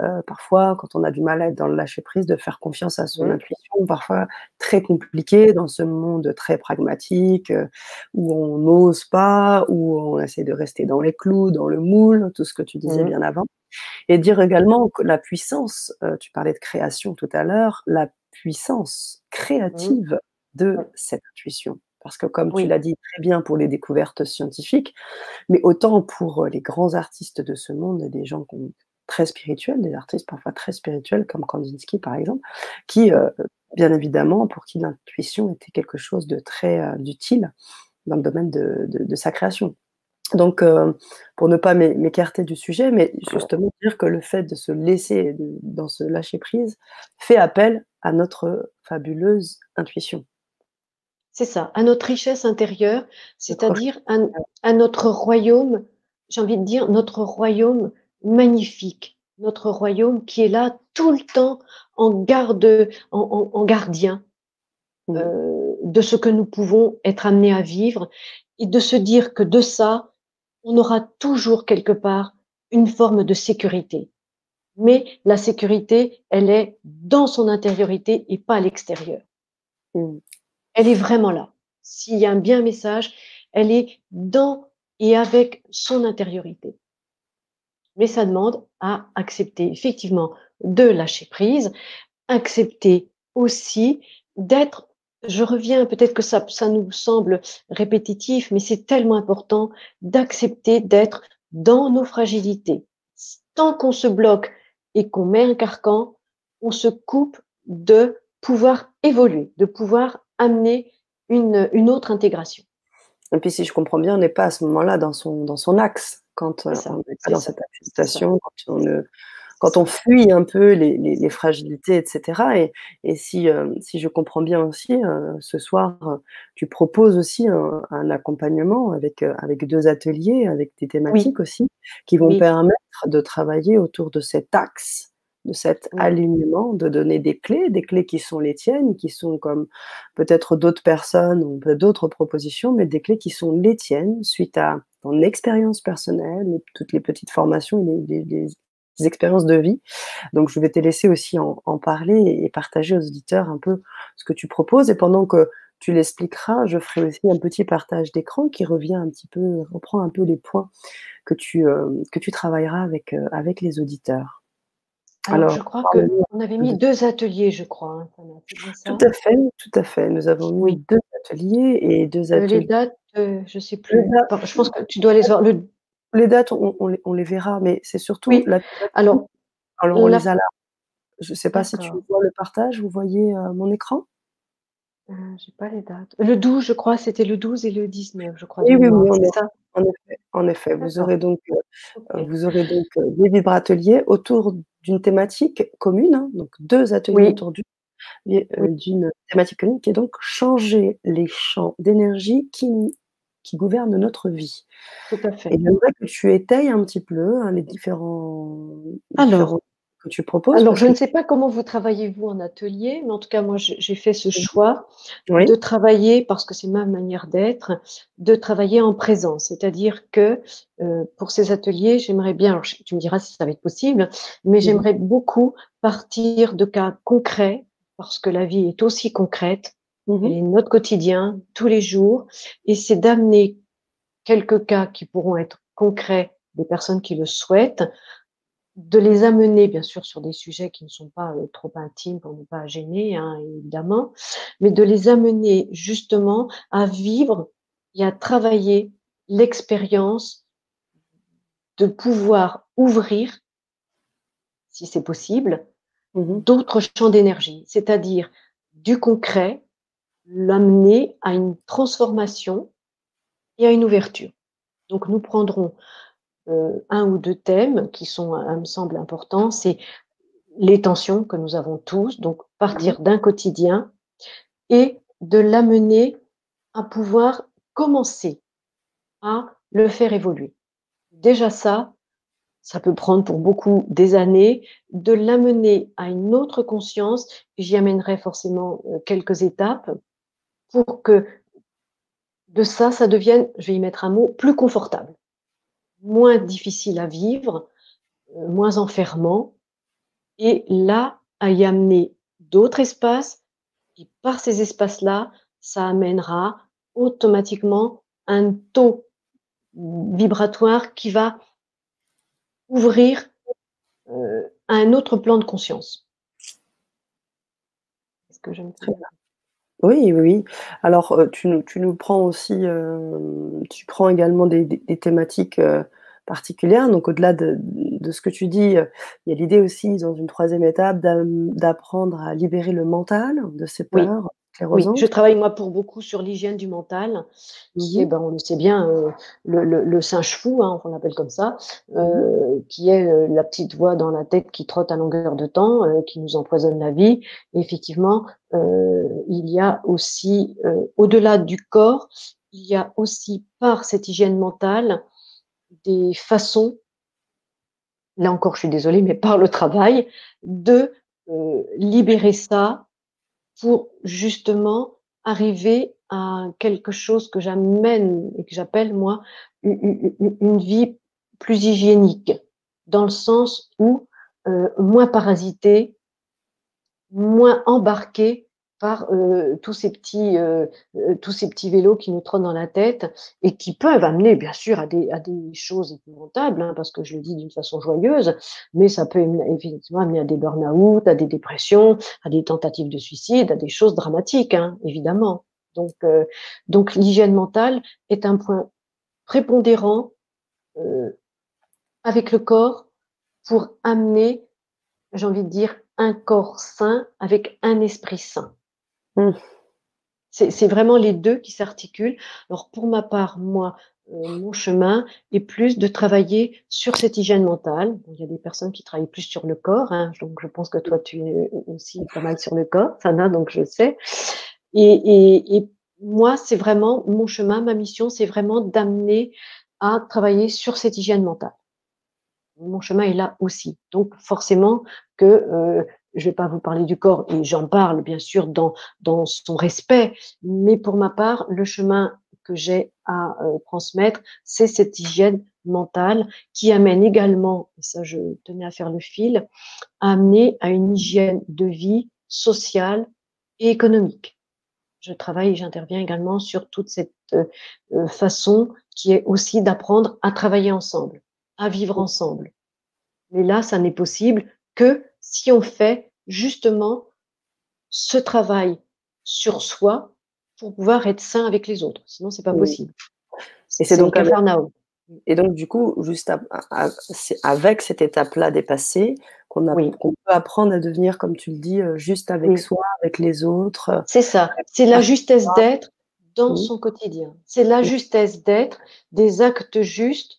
euh, parfois, quand on a du mal à être dans le lâcher-prise, de faire confiance à son intuition, parfois très compliqué dans ce monde très pragmatique où on n'ose pas, où on essaie de rester dans les clous, dans le moule, tout ce que tu disais bien avant. Et dire également que la puissance, tu parlais de création tout à l'heure, la puissance créative de cette intuition. Parce que comme tu l'as dit très bien pour les découvertes scientifiques, mais autant pour euh, les grands artistes de ce monde, des gens très spirituels, des artistes parfois très spirituels comme Kandinsky par exemple, qui, euh, bien évidemment, pour qui l'intuition était quelque chose de très euh, utile dans le domaine de, sa création. Donc, pour ne pas m'écarter du sujet, mais justement dire que le fait de se laisser dans ce lâcher prise fait appel à notre fabuleuse intuition. C'est ça, à notre richesse intérieure, c'est-à-dire à, notre royaume, j'ai envie de dire notre royaume magnifique, notre royaume qui est là tout le temps en garde, en, gardien euh, de ce que nous pouvons être amenés à vivre et de se dire que de ça, on aura toujours quelque part une forme de sécurité. Mais la sécurité, elle est dans son intériorité et pas à l'extérieur elle est vraiment là. S'il y a un bien message, elle est dans et avec son intériorité. Mais ça demande à accepter effectivement de lâcher prise, accepter aussi d'être, je reviens, peut-être que ça, ça nous semble répétitif, mais c'est tellement important d'accepter d'être dans nos fragilités. Tant qu'on se bloque et qu'on met un carcan, on se coupe de pouvoir évoluer, de pouvoir amener une, une autre intégration. Et puis, si je comprends bien, on n'est pas à ce moment-là dans son, dans son axe quand euh, on pas dans cette acceptation, quand on, quand on fuit un peu les, les, fragilités, etc. Et, et si, euh, si je comprends bien aussi, euh, ce soir, tu proposes aussi un, un accompagnement avec, avec deux ateliers, avec des thématiques aussi, qui vont permettre de travailler autour de cet axe de cet alignement, de donner des clés, des clés qui sont les tiennes, qui sont comme peut-être d'autres personnes ou d'autres propositions, mais des clés qui sont les tiennes suite à ton expérience personnelle, et toutes les petites formations et les, expériences de vie. Donc, je vais te laisser aussi en, parler et partager aux auditeurs un peu ce que tu proposes. Et pendant que tu l'expliqueras, je ferai aussi un petit partage d'écran qui revient un petit peu, reprend un peu les points que tu, euh, que tu travailleras avec, euh, avec les auditeurs. Alors, je crois qu'on avait mis deux ateliers, je crois. Hein, tout à fait, tout à fait. Nous avons mis deux ateliers et deux ateliers. Euh, les dates, euh, je ne sais plus. je pense que tu dois les voir. Les dates, on, les, verra, mais c'est surtout. La... Alors, Alors, on les a là. Je ne sais pas si tu vois le partage, vous voyez euh, mon écran? Je n'ai pas les dates. Le 12, je crois, c'était le 12 et le 19, je crois. Oui, oui, oui, ça? En effet, en effet. Vous aurez donc, vous aurez donc des vibrateliers autour d'une thématique commune, hein, donc deux ateliers autour euh, d'une thématique commune qui est donc changer les champs d'énergie qui, qui gouvernent notre vie. Tout à fait. Et j'aimerais que tu étayes un petit peu hein, les différents, Alors, que tu proposes Alors, je ne sais pas comment vous travaillez, vous, en atelier, mais en tout cas, moi, j'ai fait ce choix de travailler, parce que c'est ma manière d'être, de travailler en présence. C'est-à-dire que euh, pour ces ateliers, j'aimerais bien, alors, tu me diras si ça va être possible, mais j'aimerais beaucoup partir de cas concrets, parce que la vie est aussi concrète, mmh est notre quotidien, tous les jours, et c'est d'amener quelques cas qui pourront être concrets des personnes qui le souhaitent, de les amener, bien sûr, sur des sujets qui ne sont pas euh, trop intimes pour ne pas gêner, hein, évidemment, mais de les amener justement à vivre et à travailler l'expérience de pouvoir ouvrir, si c'est possible, mmh d'autres champs d'énergie, c'est-à-dire du concret, l'amener à une transformation et à une ouverture. Donc nous prendrons un ou deux thèmes qui sont, euh, me semble, importants. C'est les tensions que nous avons tous, donc partir d'un quotidien et de l'amener à pouvoir commencer à le faire évoluer. Déjà ça, ça peut prendre pour beaucoup des années, de l'amener à une autre conscience. J'y amènerai forcément euh, quelques étapes pour que de ça, ça devienne, je vais y mettre un mot, plus confortable moins difficile à vivre, euh, moins enfermant, et là, à y amener d'autres espaces, et par ces espaces-là, ça amènera automatiquement un taux vibratoire qui va ouvrir euh, un autre plan de conscience. Est-ce que oui, oui, Alors, euh, tu nous tu nous prends aussi, tu prends également des des thématiques, particulières. Donc au-delà de de ce que tu dis, il y a l'idée aussi dans une troisième étape d'apprendre à libérer le mental de ses peurs oui, je travaille moi pour beaucoup sur l'hygiène du mental, qui est, mmh ben, on le sait bien, euh, le, le, singe fou, hein, on l'appelle comme ça, mmh euh, qui est euh, la petite voix dans la tête qui trotte à longueur de temps, qui nous empoisonne la vie. Et effectivement, il y a aussi, au-delà du corps, il y a aussi par cette hygiène mentale des façons, là encore je suis désolée, mais par le travail, de libérer ça pour justement arriver à quelque chose que j'amène et que j'appelle moi une, vie plus hygiénique, dans le sens où euh, moins parasité, moins embarqué par euh, tous ces petits euh, euh, tous ces petits vélos qui nous trottent dans la tête et qui peuvent amener bien sûr à des à des choses épouvantables hein, parce que je le dis d'une façon joyeuse mais ça peut effectivement amener à des burn-out à des dépressions à des tentatives de suicide à des choses dramatiques hein, évidemment. Donc donc l'hygiène mentale est un point prépondérant avec le corps pour amener j'ai envie de dire un corps sain avec un esprit sain Mmh. C'est vraiment les deux qui s'articulent. Alors pour ma part, moi, euh, mon chemin est plus de travailler sur cette hygiène mentale. il y a des personnes qui travaillent plus sur le corps, hein, donc je pense que toi tu es aussi pas mal sur le corps, Sana, donc je sais. Et, moi, c'est vraiment mon chemin, ma mission, c'est vraiment d'amener à travailler sur cette hygiène mentale. Mon chemin est là aussi. Donc forcément que euh, je ne vais pas vous parler du corps, et j'en parle bien sûr dans, dans son respect, mais pour ma part, le chemin que j'ai à euh, transmettre, c'est cette hygiène mentale qui amène également, et ça je tenais à faire le fil, à amener à une hygiène de vie sociale et économique. Je travaille et j'interviens également sur toute cette euh, euh, façon qui est aussi d'apprendre à travailler ensemble, à vivre ensemble. Mais là, ça n'est possible que si on fait justement ce travail sur soi pour pouvoir être sain avec les autres. Sinon, c'est pas possible. Et c'est donc avec, et donc du coup, juste avec cette étape-là dépassée, qu'on peut apprendre à devenir, comme tu le dis, euh, juste avec soi, avec les autres. C'est ça. C'est la justesse d'être dans son quotidien. C'est la justesse d'être, des actes justes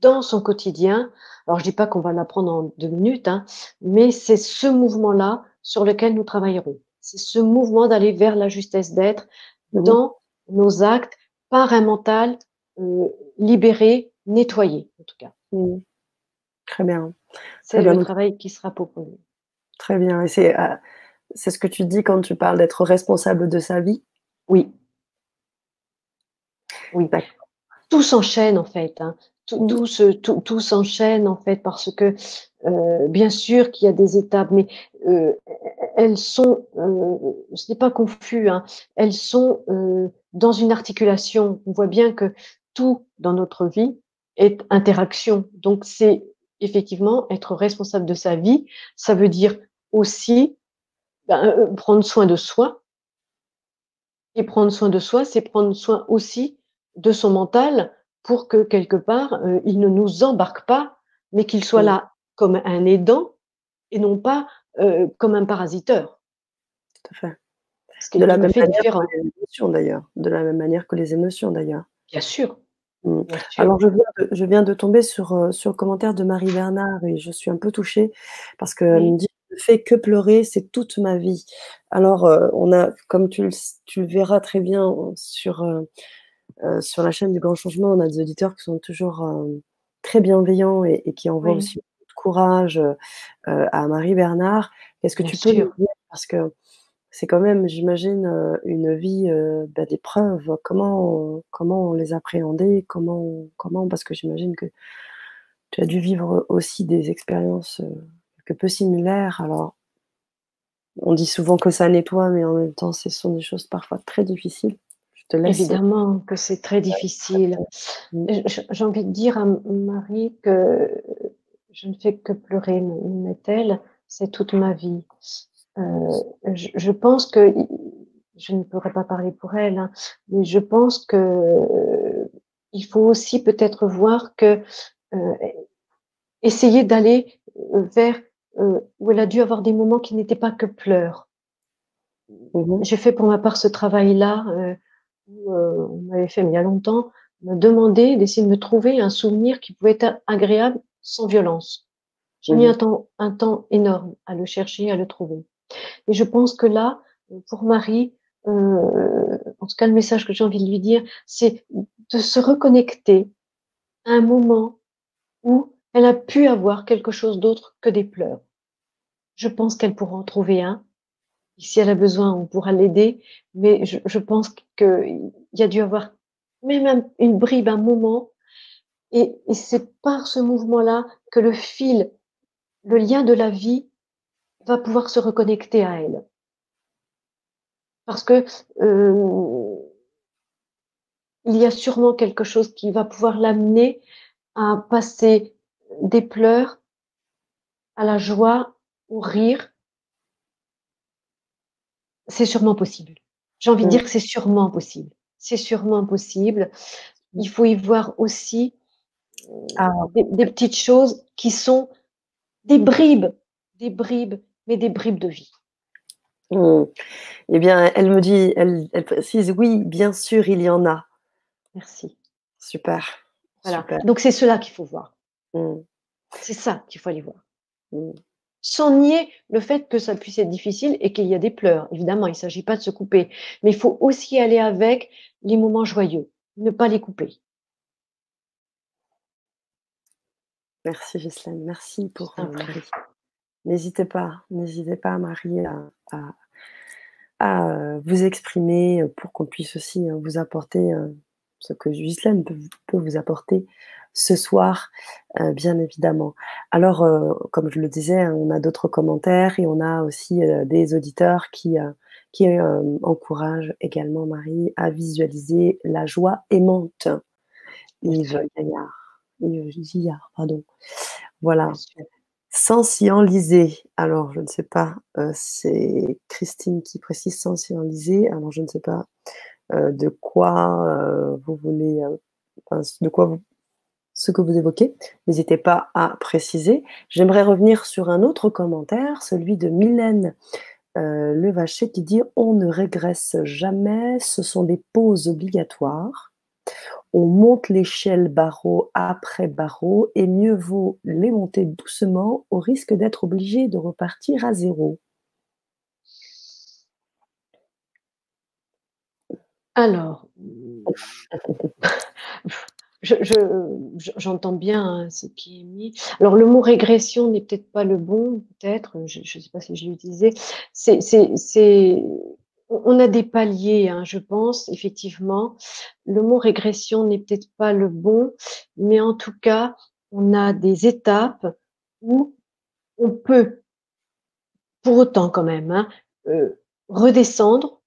dans son quotidien, alors, je dis pas qu'on va l'apprendre en deux minutes, hein, mais c'est ce mouvement-là sur lequel nous travaillerons. C'est ce mouvement d'aller vers la justesse d'être mmh dans nos actes par un mental euh, libéré, nettoyé, en tout cas. Mmh. Très bien. C'est le travail qui sera proposé. Très bien et c'est, c'est ce que tu dis quand tu parles d'être responsable de sa vie? Oui. Oui, tout s'enchaîne en fait, hein. Tout tout se tout tout s'enchaîne en fait parce que, heu, bien sûr qu'il y a des étapes, mais, heu, e e elles sont, heu, ce n'est pas confus, hein. Elles sont, heu, dans une articulation. On voit bien que tout dans notre vie est interaction. Donc c'est effectivement être responsable de sa vie. Ça veut dire aussi, ben, heu, prendre soin de soi. Et prendre soin de soi, c'est prendre soin aussi de son mental pour que quelque part, heu, il ne nous embarque pas, mais qu'il soit là comme un aidant et non pas, heu, comme un parasiteur. Tout à fait. Ce qui De est la même fait manière que différent. les émotions d'ailleurs de la même manière que les émotions d'ailleurs. Bien sûr, Mmh. bien sûr. Alors je viens de je viens de tomber sur, heu, sur le commentaire de Marie Bernard et je suis un peu touchée parce qu'elle me dit: «Ne fais que pleurer, c'est toute ma vie». Alors, on a comme tu le tu le verras très bien sur, heu, sur la chaîne du Grand Changement, on a des auditeurs qui sont toujours, hem, très bienveillants et et qui envoient Oui. aussi beaucoup de courage, heu, à Marie Bernard. Qu'est-ce que Bien tu peux dire? Parce que c'est quand même, j'imagine, une vie, bah, d'épreuves. Comment comment les appréhender? Comment comment parce que j'imagine que tu as dû vivre aussi des expériences, quelque peu similaires alors on dit souvent que ça nettoie, mais en même temps, ce sont des choses parfois très difficiles. Te laisse Évidemment que c'est très difficile. J'ai envie de dire à Marie que «Je ne fais que pleurer», me met-elle, «c'est toute ma vie». Heu, je je pense que i je ne pourrais pas parler pour elle, hein, mais je pense qu'il faut aussi peut-être voir que, heu, essayer d'aller, vers, où elle a dû avoir des moments qui n'étaient pas que pleurs. Mmh mh. J'ai fait pour ma part ce travail-là, où, heu, on m'avait fait, mais il y a longtemps, me demander d'essayer de me trouver un souvenir qui pouvait être agréable sans violence. J'ai Mmh mis un mh. temps un temps énorme à le chercher, à le trouver et je pense que là, pour Marie, heu, en tout cas le message que j'ai envie de lui dire, c'est de se reconnecter à un moment où elle a pu avoir quelque chose d'autre que des pleurs. Je pense qu'elle pourra en trouver un si elle a besoin, on pourra l'aider, mais je pense qu'il y a dû avoir même un une bribe, un moment et c'est par ce mouvement-là que le fil, le lien de la vie va pouvoir se reconnecter à elle. Parce que, heu il y a sûrement quelque chose qui va pouvoir l'amener à passer des pleurs à la joie, au rire. C'est sûrement possible. J'ai envie de dire que c'est sûrement possible. C'est sûrement possible. Mmh. Il faut y voir aussi, Ah des des petites choses qui sont des bribes, des bribes, mais des bribes de vie. Mmh. Et bien, elle me dit elle elle précise: «Oui, bien sûr, il y en a». Merci. Super, Voilà, super. donc c'est cela qu'il faut voir. Mmh. C'est ça qu'il faut aller voir. Mmh. Sans nier le fait que ça puisse être difficile et qu'il y a des pleurs. Évidemment, il s'agit pas de se couper, mais il faut aussi aller avec les moments joyeux, ne pas les couper. Merci Ghislaine, merci pour. Marie. N'hésitez pas n'hésitez pas Marie à à à, heu, vous exprimer, pour qu'on puisse aussi, heu, vous apporter, ce que Ghislaine peut vous apporter ce soir, heu, bien évidemment. Alors, heu, comme je le disais, hein, on a d'autres commentaires et on a aussi, heu, des auditeurs qui, qui, encouragent également Marie à visualiser la joie aimante. Yves. Gaillard Yves Gillard, pardon. Voilà. Sans s'y enliser. Alors je ne sais pas, c'est Christine qui précise: «Sans s'y enliser». Alors je ne sais pas, de quoi, heu, vous voulez, enfin de quoi vous ce que vous évoquez. N'hésitez pas à préciser. J'aimerais revenir sur un autre commentaire, celui de Mylène, Levacher qui dit: «On ne régresse jamais, ce sont des pauses obligatoires. On monte l'échelle barreau après barreau et mieux vaut les monter doucement au risque d'être obligé de repartir à 0». Alors, j'entends bien hein, ce qui est mis. Alors, le mot régression n'est peut-être pas le bon, peut-être, je ne sais pas si je l'ai utilisé. C'est, on a des paliers, hein, je pense, effectivement. Le mot régression n'est peut-être pas le bon, mais en tout cas, on a des étapes où on peut, pour autant quand même, hein, euh, redescendre,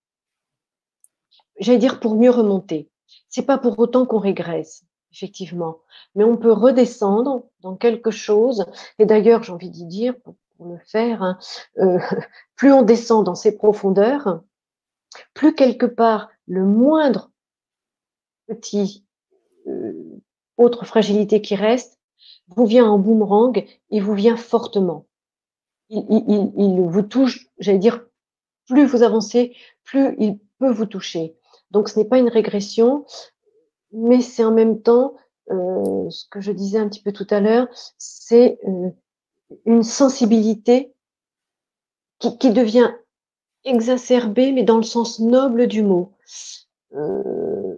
j'allais dire pour mieux remonter. C'est pas pour autant qu'on régresse effectivement. Mais on peut redescendre dans quelque chose, et d'ailleurs, j'ai envie d'y dire, pour, le faire, hein, euh, plus on descend dans ces profondeurs, plus quelque part le moindre petit euh, autre fragilité qui reste vous vient en boomerang et vous vient fortement. Il, il, il vous touche, j'allais dire, plus vous avancez, plus il peut vous toucher. Donc ce n'est pas une régression, mais c'est en même temps, euh, ce que je disais un petit peu tout à l'heure, c'est euh, une sensibilité qui, devient exacerbée, mais dans le sens noble du mot. Euh,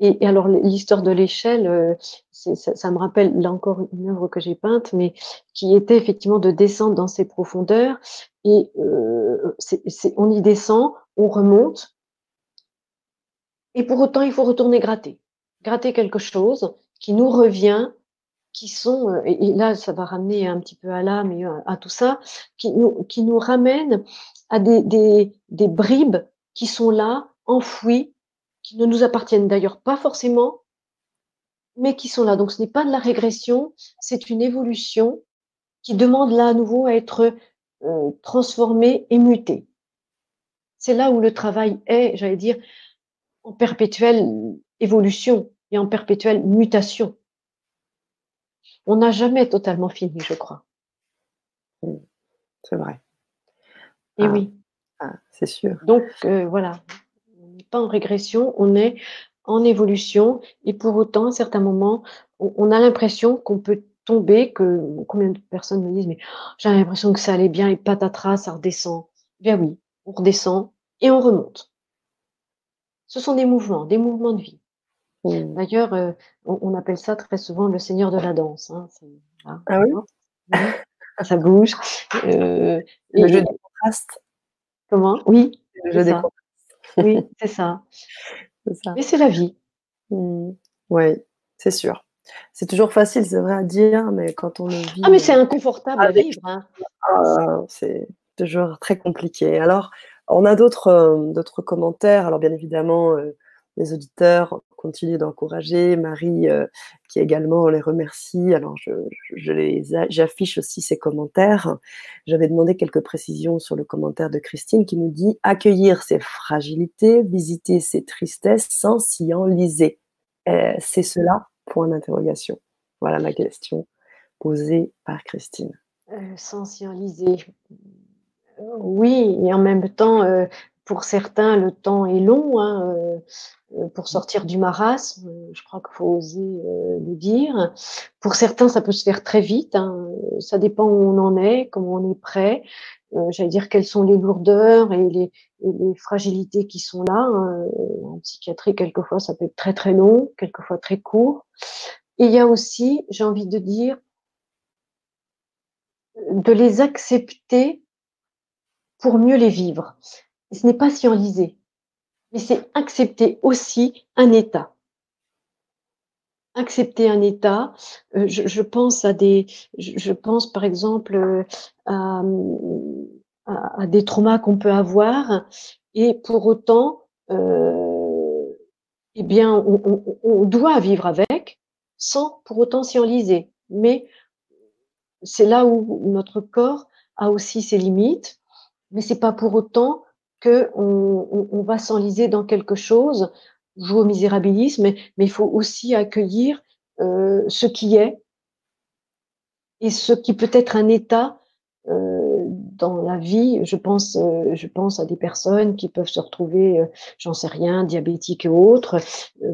et, alors l'histoire de l'échelle, ça, me rappelle là encore une œuvre que j'ai peinte, mais qui était effectivement de descendre dans ces profondeurs. Et on y descend, on remonte, et pour autant il faut retourner gratter gratter quelque chose qui nous revient, qui sont, euh, et là ça va ramener un petit peu à l'âme et à, tout ça, qui nous, qui nous ramène à des, des, des bribes qui sont là, enfouies, qui ne nous appartiennent d'ailleurs pas forcément, mais qui sont là. Donc ce n'est pas de la régression, c'est une évolution qui demande là à nouveau à être euh, transformée et mutée. C'est là où le travail est, j'allais dire, en perpétuelle évolution et en perpétuelle mutation. On n'a jamais totalement fini, je crois. C'est vrai. Et ah. oui. Ah, c'est sûr. Donc euh, voilà, on n'est pas en régression, on est en évolution et pour autant, à certains moments, on, a l'impression qu'on peut tomber, que combien de personnes me disent mais j'ai l'impression que ça allait bien et patatras, ça redescend. Bien oui, on redescend et on remonte. Ce sont des mouvements, des mouvements de vie. Mmh. D'ailleurs, euh, on, appelle ça très souvent le seigneur de la danse. Hein, ah oui? Ça bouge. Euh, le jeu des contrastes. Comment? Oui. Le jeu des contrastes. Oui, c'est ça. ça. Mais c'est la vie. Mmh. Oui, c'est sûr. C'est toujours facile, c'est vrai à dire, mais quand on le vit. Ah, mais c'est inconfortable à vivre. Hein. Ah, c'est toujours très compliqué. Alors, on a d'autres euh, commentaires. Alors, bien évidemment, les auditeurs continuent d'encourager. Marie, euh, qui également les remercie. Alors, je, j'affiche aussi ses commentaires. J'avais demandé quelques précisions sur le commentaire de Christine qui nous dit accueillir ses fragilités, visiter ses tristesses sans s'y enliser. Euh, c'est cela? Point d'interrogation. Voilà ma question posée par Christine. Euh, sans s'y enliser. Oui, et en même temps, pour certains, le temps est long hein, euh, euh, pour sortir du marasme. Je crois qu'il faut oser euh, le dire. Pour certains, ça peut se faire très vite. Hein. Ça dépend où on en est, comment on est prêt. J'allais dire quelles sont les lourdeurs et les, les fragilités qui sont là. Hein. En psychiatrie, quelquefois, ça peut être très très long, quelquefois très court. Et il y a aussi, j'ai envie de dire, de les accepter pour mieux les vivre ce n'est pas enlisé, mais c'est accepter aussi un état. Accepter un état, euh, je, pense à des, je, pense par exemple euh, à, des traumas qu'on peut avoir, et pour autant, euh, eh bien, on, on, doit vivre avec, sans pour autant s'y enliser. Mais c'est là où notre corps a aussi ses limites, mais c'est pas pour autant qu'on on, va s'enliser dans quelque chose, jouer au misérabilisme, mais, il faut aussi accueillir euh, ce qui est et ce qui peut être un état euh, dans la vie. Je pense, euh, je pense à des personnes qui peuvent se retrouver, j'en sais rien, diabétiques et autres.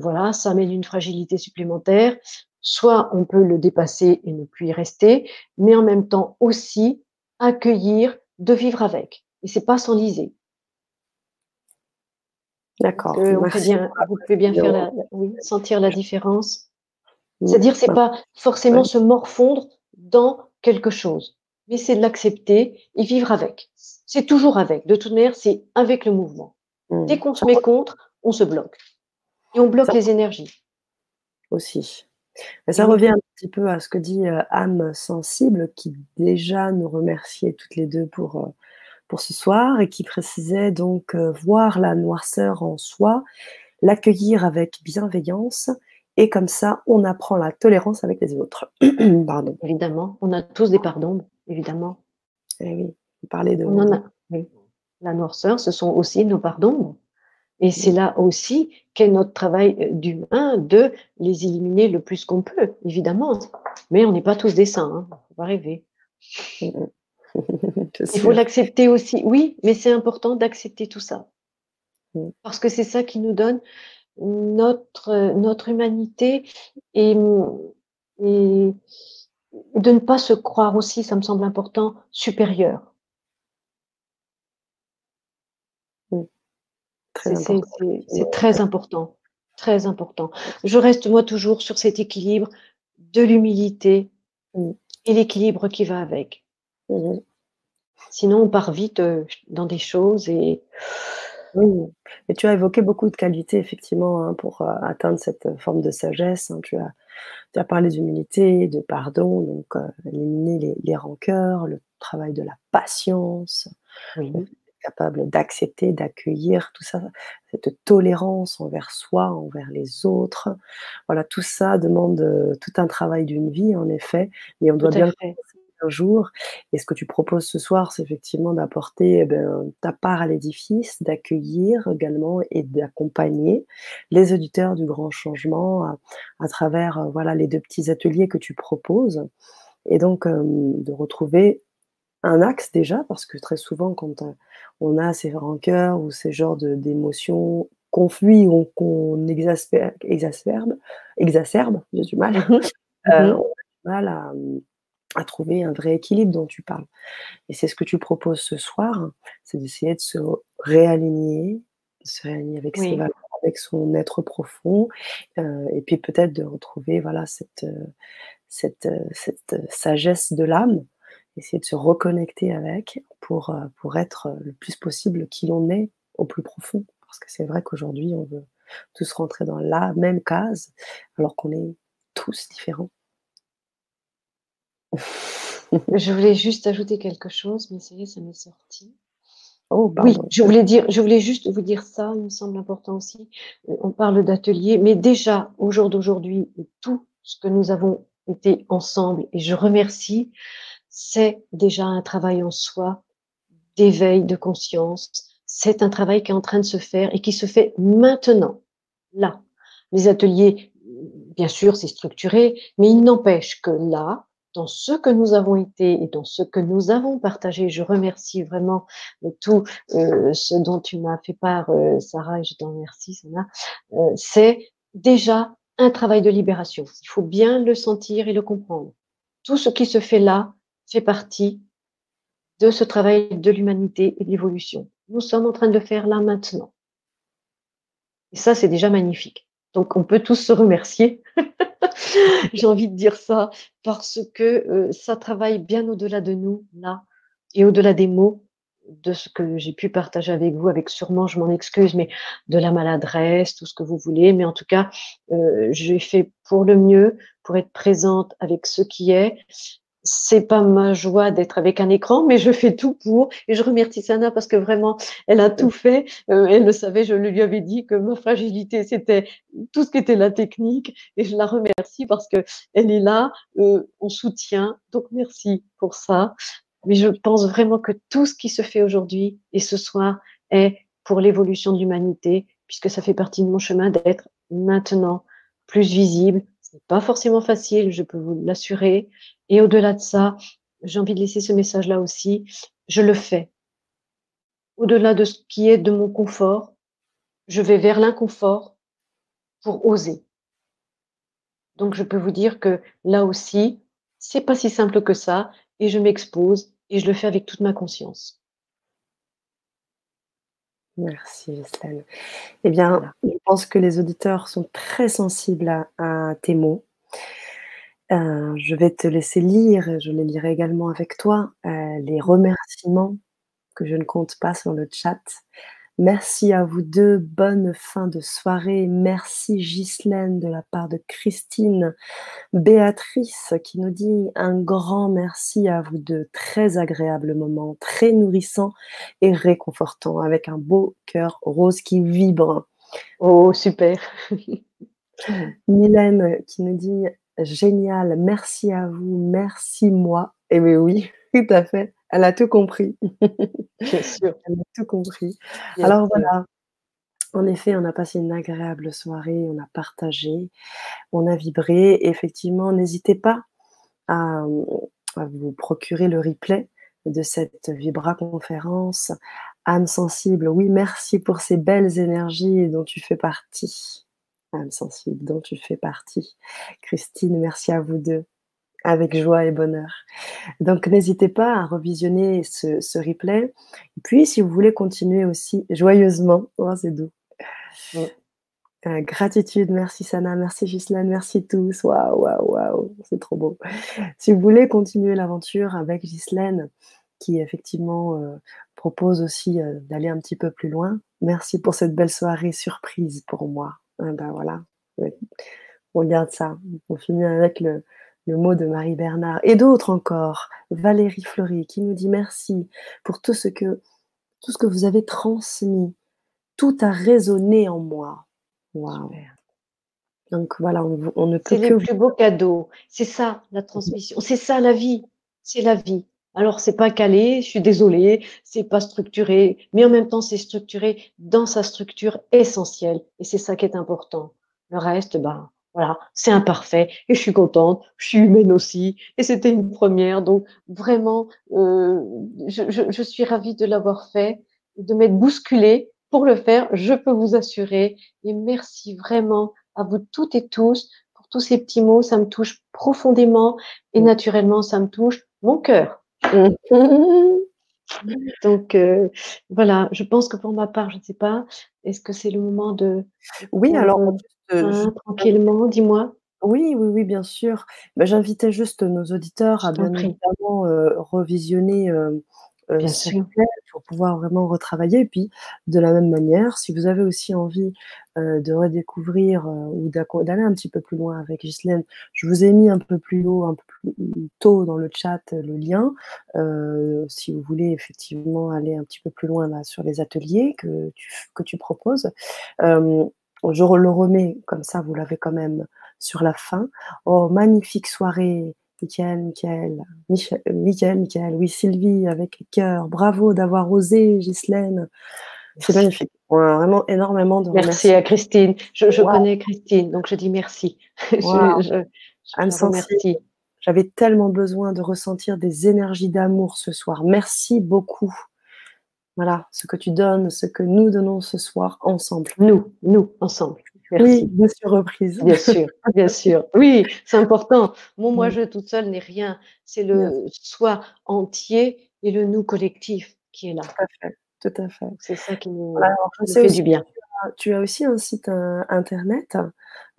voilà, ça amène une fragilité supplémentaire. Soit on peut le dépasser et ne plus y rester, mais en même temps aussi accueillir, de vivre avec. Et c'est pas s'enliser. D'accord. vous pouvez bien faire la, oui, sentir la différence. C'est-à-dire, c'est pas forcément se morfondre dans quelque chose, mais c'est de l'accepter et vivre avec. C'est toujours avec. De toute manière, c'est avec le mouvement. Mmh. Dès qu'on se met contre, on se bloque. Et on bloque les énergies. Aussi. ça revient un petit peu à ce que dit euh, âme sensible, qui déjà nous remerciait toutes les deux pour, euh, pour ce soir et qui précisait donc euh, voir la noirceur en soi, l'accueillir avec bienveillance et comme ça, on apprend la tolérance avec les autres. Pardon. Évidemment, on a tous des pardons, évidemment. Eh oui, vous parlez de. La noirceur, ce sont aussi nos pardons. Et c'est là aussi qu'est notre travail euh, d'humain de les éliminer le plus qu'on peut, évidemment. Mais on n'est pas tous des saints, hein. faut pas rêver. Il faut l'accepter aussi. Oui, mais c'est important d'accepter tout ça. Mm. Parce que c'est ça qui nous donne notre, notre humanité et, et de ne pas se croire aussi, ça me semble important, supérieur. C'est très important, très important. Je reste moi toujours sur cet équilibre de l'humilité mmh. et l'équilibre qui va avec. Mmh Sinon, on part vite euh, dans des choses et. Oui. Et tu as évoqué beaucoup de qualités, effectivement, hein, pour euh, atteindre cette forme de sagesse. Hein. Tu, as, tu as parlé d'humilité, de pardon, donc euh, éliminer les, les, rancœurs, le travail de la patience, oui capable d'accepter, d'accueillir tout ça, cette tolérance envers soi, envers les autres. Voilà, tout ça demande tout un travail d'une vie, en effet, mais on doit bien le faire un jour. Et ce que tu proposes ce soir, c'est effectivement d'apporter eh ben, ta part à l'édifice, d'accueillir également et d'accompagner les auditeurs du grand changement à, travers euh, voilà les deux petits ateliers que tu proposes. Et donc, euh, de retrouver un axe déjà, parce que très souvent, quand on a ces rancœurs ou ces genres d'émotions qu'on fuit ou qu'on exacerbe, exacerbe j'ai du mal, mmh euh, mmh on a du mal à, trouver un vrai équilibre dont tu parles. Et c'est ce que tu proposes ce soir, c'est d'essayer de se réaligner, de se réaligner avec ses valeurs, avec son être profond, euh, et puis peut-être de retrouver voilà cette, cette, cette sagesse de l'âme essayer de se reconnecter avec pour, euh, pour être euh, le plus possible qui l'on est au plus profond. Parce que c'est vrai qu'aujourd'hui, on veut tous rentrer dans la même case, alors qu'on est tous différents. je voulais juste ajouter quelque chose, mais ça y est, ça m'est sorti. Oh, oui, je voulais dire, je voulais juste vous dire ça, il me semble important aussi. Euh, on parle d'atelier, mais déjà, au jour d'aujourd'hui, tout ce que nous avons été ensemble, et je remercie c'est déjà un travail en soi d'éveil de conscience. C'est un travail qui est en train de se faire et qui se fait maintenant, là. Les ateliers, bien sûr, c'est structuré, mais il n'empêche que là, dans ce que nous avons été et dans ce que nous avons partagé, je remercie vraiment tout euh, ce dont tu m'as fait part, euh, Sarah, et je t'en remercie, Sarah, euh, c'est déjà un travail de libération. Il faut bien le sentir et le comprendre. Tout ce qui se fait là, fait partie de ce travail de l'humanité et de l'évolution. Nous sommes en train de le faire là maintenant. Et ça, c'est déjà magnifique. Donc, on peut tous se remercier. J'ai envie de dire ça parce que euh, ça travaille bien au-delà de nous, là, et au-delà des mots, de ce que j'ai pu partager avec vous, avec sûrement, je m'en excuse, mais de la maladresse, tout ce que vous voulez. Mais en tout cas, euh, j'ai fait pour le mieux, pour être présente avec ce qui est, c'est pas ma joie d'être avec un écran, mais je fais tout pour. Et je remercie Sana parce que vraiment, elle a tout fait. Euh, elle le savait, je lui avais dit que ma fragilité, c'était tout ce qui était la technique. Et je la remercie parce que elle est là, euh, on soutient. Donc merci pour ça. Mais je pense vraiment que tout ce qui se fait aujourd'hui et ce soir est pour l'évolution de l'humanité, puisque ça fait partie de mon chemin d'être maintenant plus visible. Ce n'est pas forcément facile, je peux vous l'assurer, et au-delà de ça, j'ai envie de laisser ce message-là aussi. Je le fais. Au-delà de ce qui est de mon confort, je vais vers l'inconfort pour oser. Donc, je peux vous dire que là aussi, c'est pas si simple que ça, et je m'expose et je le fais avec toute ma conscience. Merci, Gislaine. Eh bien, je pense que les auditeurs sont très sensibles à tes mots. Euh, je vais te laisser lire, je les lirai également avec toi, euh, les remerciements que je ne compte pas sur le chat. Merci à vous deux, bonne fin de soirée. Merci Ghislaine de la part de Christine. Béatrice qui nous dit un grand merci à vous deux. Très agréable moment, très nourrissant et réconfortant avec un beau cœur rose qui vibre. Oh, super. Mylène qui nous dit génial, merci à vous, merci moi. Eh bien oui, tout à fait. Elle a tout compris. Bien sûr. Elle a tout compris. Alors voilà. En effet, on a passé une agréable soirée, on a partagé, on a vibré. effectivement, n'hésitez pas à, vous procurer le replay de cette Vibra conférence. Âme sensible, oui, merci pour ces belles énergies dont tu fais partie. Âme sensible, dont tu fais partie. Christine, merci à vous deux avec joie et bonheur. Donc n'hésitez pas à revisionner ce, replay. Et puis si vous voulez continuer aussi joyeusement, oh, c'est doux. Euh, gratitude, merci Sana, merci Ghislaine, merci tous. Waouh, waouh, waouh, c'est trop beau. Si vous voulez continuer l'aventure avec Ghislaine, qui effectivement euh, propose aussi euh, d'aller un petit peu plus loin, merci pour cette belle soirée surprise pour moi. Ben voilà, on garde ça. On finit avec le, le mot de Marie Bernard, et d'autres encore. Valérie Fleury qui nous dit merci pour tout ce que, tout ce que vous avez transmis. Tout a résonné en moi. Wow. Donc voilà, on, ne peut que. C'est le plus beau cadeau. C'est ça, la transmission. C'est ça, la vie. C'est la vie. Alors, c'est pas calé, je suis désolée, c'est pas structuré, mais en même temps, c'est structuré dans sa structure essentielle. Et c'est ça qui est important. Le reste, bah, voilà, c'est imparfait et je suis contente, je suis humaine aussi et c'était une première. Donc vraiment, euh, je, suis ravie de l'avoir fait, de m'être bousculée pour le faire, je peux vous assurer. Et merci vraiment à vous toutes et tous pour tous ces petits mots, ça me touche profondément et naturellement, ça me touche mon cœur. Donc euh, voilà, je pense que pour ma part, je ne sais pas, est-ce que c'est le moment de... Oui, alors Hein, tranquillement, dis-moi. Oui, oui, oui, bien sûr. Bah, j'invitais juste nos auditeurs à bien évidemment revisionner euh, pour pouvoir vraiment retravailler. Et puis, de la même manière, si vous avez aussi envie de redécouvrir ou d'aller un petit peu plus loin avec Ghislaine, je vous ai mis un peu plus haut, un peu plus tôt dans le chat le lien. si vous voulez effectivement aller un petit peu plus loin là, sur les ateliers que tu, que tu proposes. Je le remets comme ça, vous l'avez quand même sur la fin. Oh, magnifique soirée, Michael, Michael, Michel, Michael, Michael, oui, Sylvie avec les cœurs. Bravo d'avoir osé, Ghislaine. C'est magnifique. On a vraiment énormément de Merci à Christine. Je, connais Christine, donc je dis merci. je, je, J'avais tellement besoin de ressentir des énergies d'amour ce soir. Merci beaucoup. Voilà, ce que tu donnes, ce que nous donnons ce soir ensemble. Nous, nous, ensemble. Oui, bien sûr, reprise. Bien sûr, bien sûr. Oui, c'est important. Mon moi-je toute seule n'est rien. C'est le soi entier et le nous collectif qui est là. Tout à fait. Tout à fait. C'est ça qui nous, fait du bien. Tu as, aussi un site euh, internet.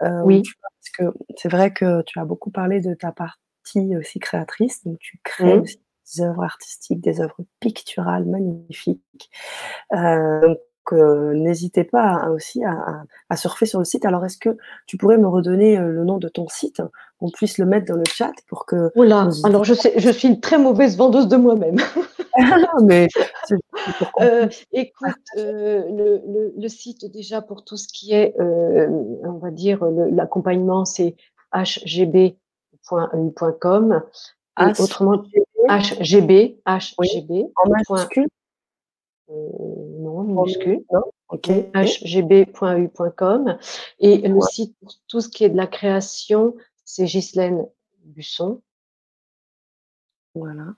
Euh, oui. parce que c'est vrai que tu as beaucoup parlé de ta partie aussi créatrice. Donc, tu crées mmh. aussi des œuvres artistiques, des œuvres picturales magnifiques. Euh, donc, euh, n'hésitez pas aussi à, surfer sur le site. Alors, est-ce que tu pourrais me redonner euh, le nom de ton site qu'on puisse le mettre dans le chat pour que. Oula, alors je, sais, je suis une très mauvaise vendeuse de moi-même. Mais écoute, le, site déjà pour tout ce qui est, on va dire, l'accompagnement, c'est hgb.eu.com. autrement, HGB, HGB. En majuscule euh, minuscule. Non. Hgb.u.com. Et le site pour tout ce qui est de la création, c'est Ghislaine Busson. Voilà.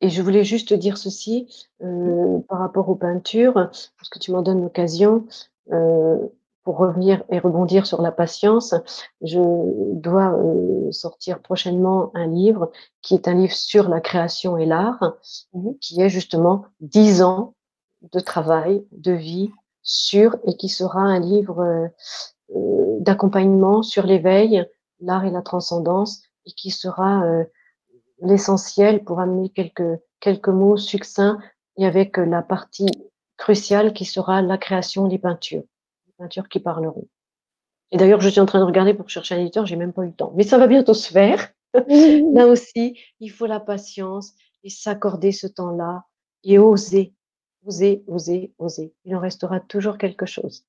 Et je voulais juste dire ceci euh, par rapport aux peintures, parce que tu m'en donnes l'occasion. Euh, pour revenir et rebondir sur la patience, je dois euh, sortir prochainement un livre qui est un livre sur la création et l'art, mhm. qui est justement dix ans de travail, de vie sur, et qui sera un livre euh, euh, d'accompagnement sur l'éveil l'art et la transcendance et qui sera euh, l'essentiel pour amener quelques, quelques mots succincts et avec la partie cruciale qui sera la création des peintures, les peintures qui parleront. Et d'ailleurs, je suis en train de regarder pour chercher un éditeur, j'ai même pas eu le temps. Mais ça va bientôt se faire. Là aussi, il faut la patience et s'accorder ce temps-là et oser, oser, oser, oser. Il en restera toujours quelque chose.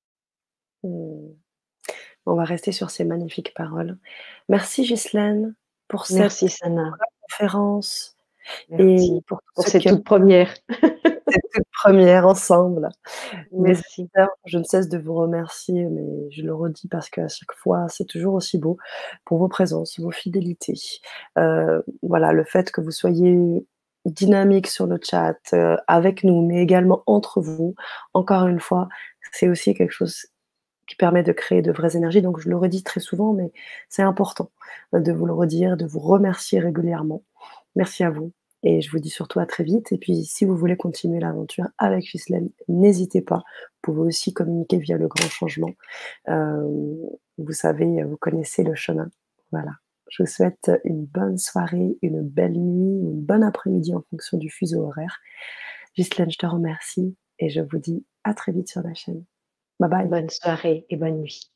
Hmm. On va rester sur ces magnifiques paroles. Merci Ghislaine pour cette conférence et pour, cette toute première. cette toute première ensemble. Merci. Je ne cesse de vous remercier, mais je le redis parce qu'à chaque fois, c'est toujours aussi beau pour vos présences, vos fidélités. Euh, voilà, le fait que vous soyez dynamique sur le chat euh, avec nous, mais également entre vous. Encore une fois, c'est aussi quelque chose qui permet de créer de vraies énergies. Donc je le redis très souvent, mais c'est important de vous le redire, de vous remercier régulièrement. Merci à vous. Et je vous dis surtout à très vite. Et puis, si vous voulez continuer l'aventure avec Gislaine, n'hésitez pas. Vous pouvez aussi communiquer via le grand changement. Euh, vous savez, vous connaissez le chemin. Voilà. Je vous souhaite une bonne soirée, une belle nuit, une bonne après-midi en fonction du fuseau horaire. Gislaine, je te remercie et je vous dis à très vite sur la chaîne. Bye bye. Bonne soirée et bonne nuit.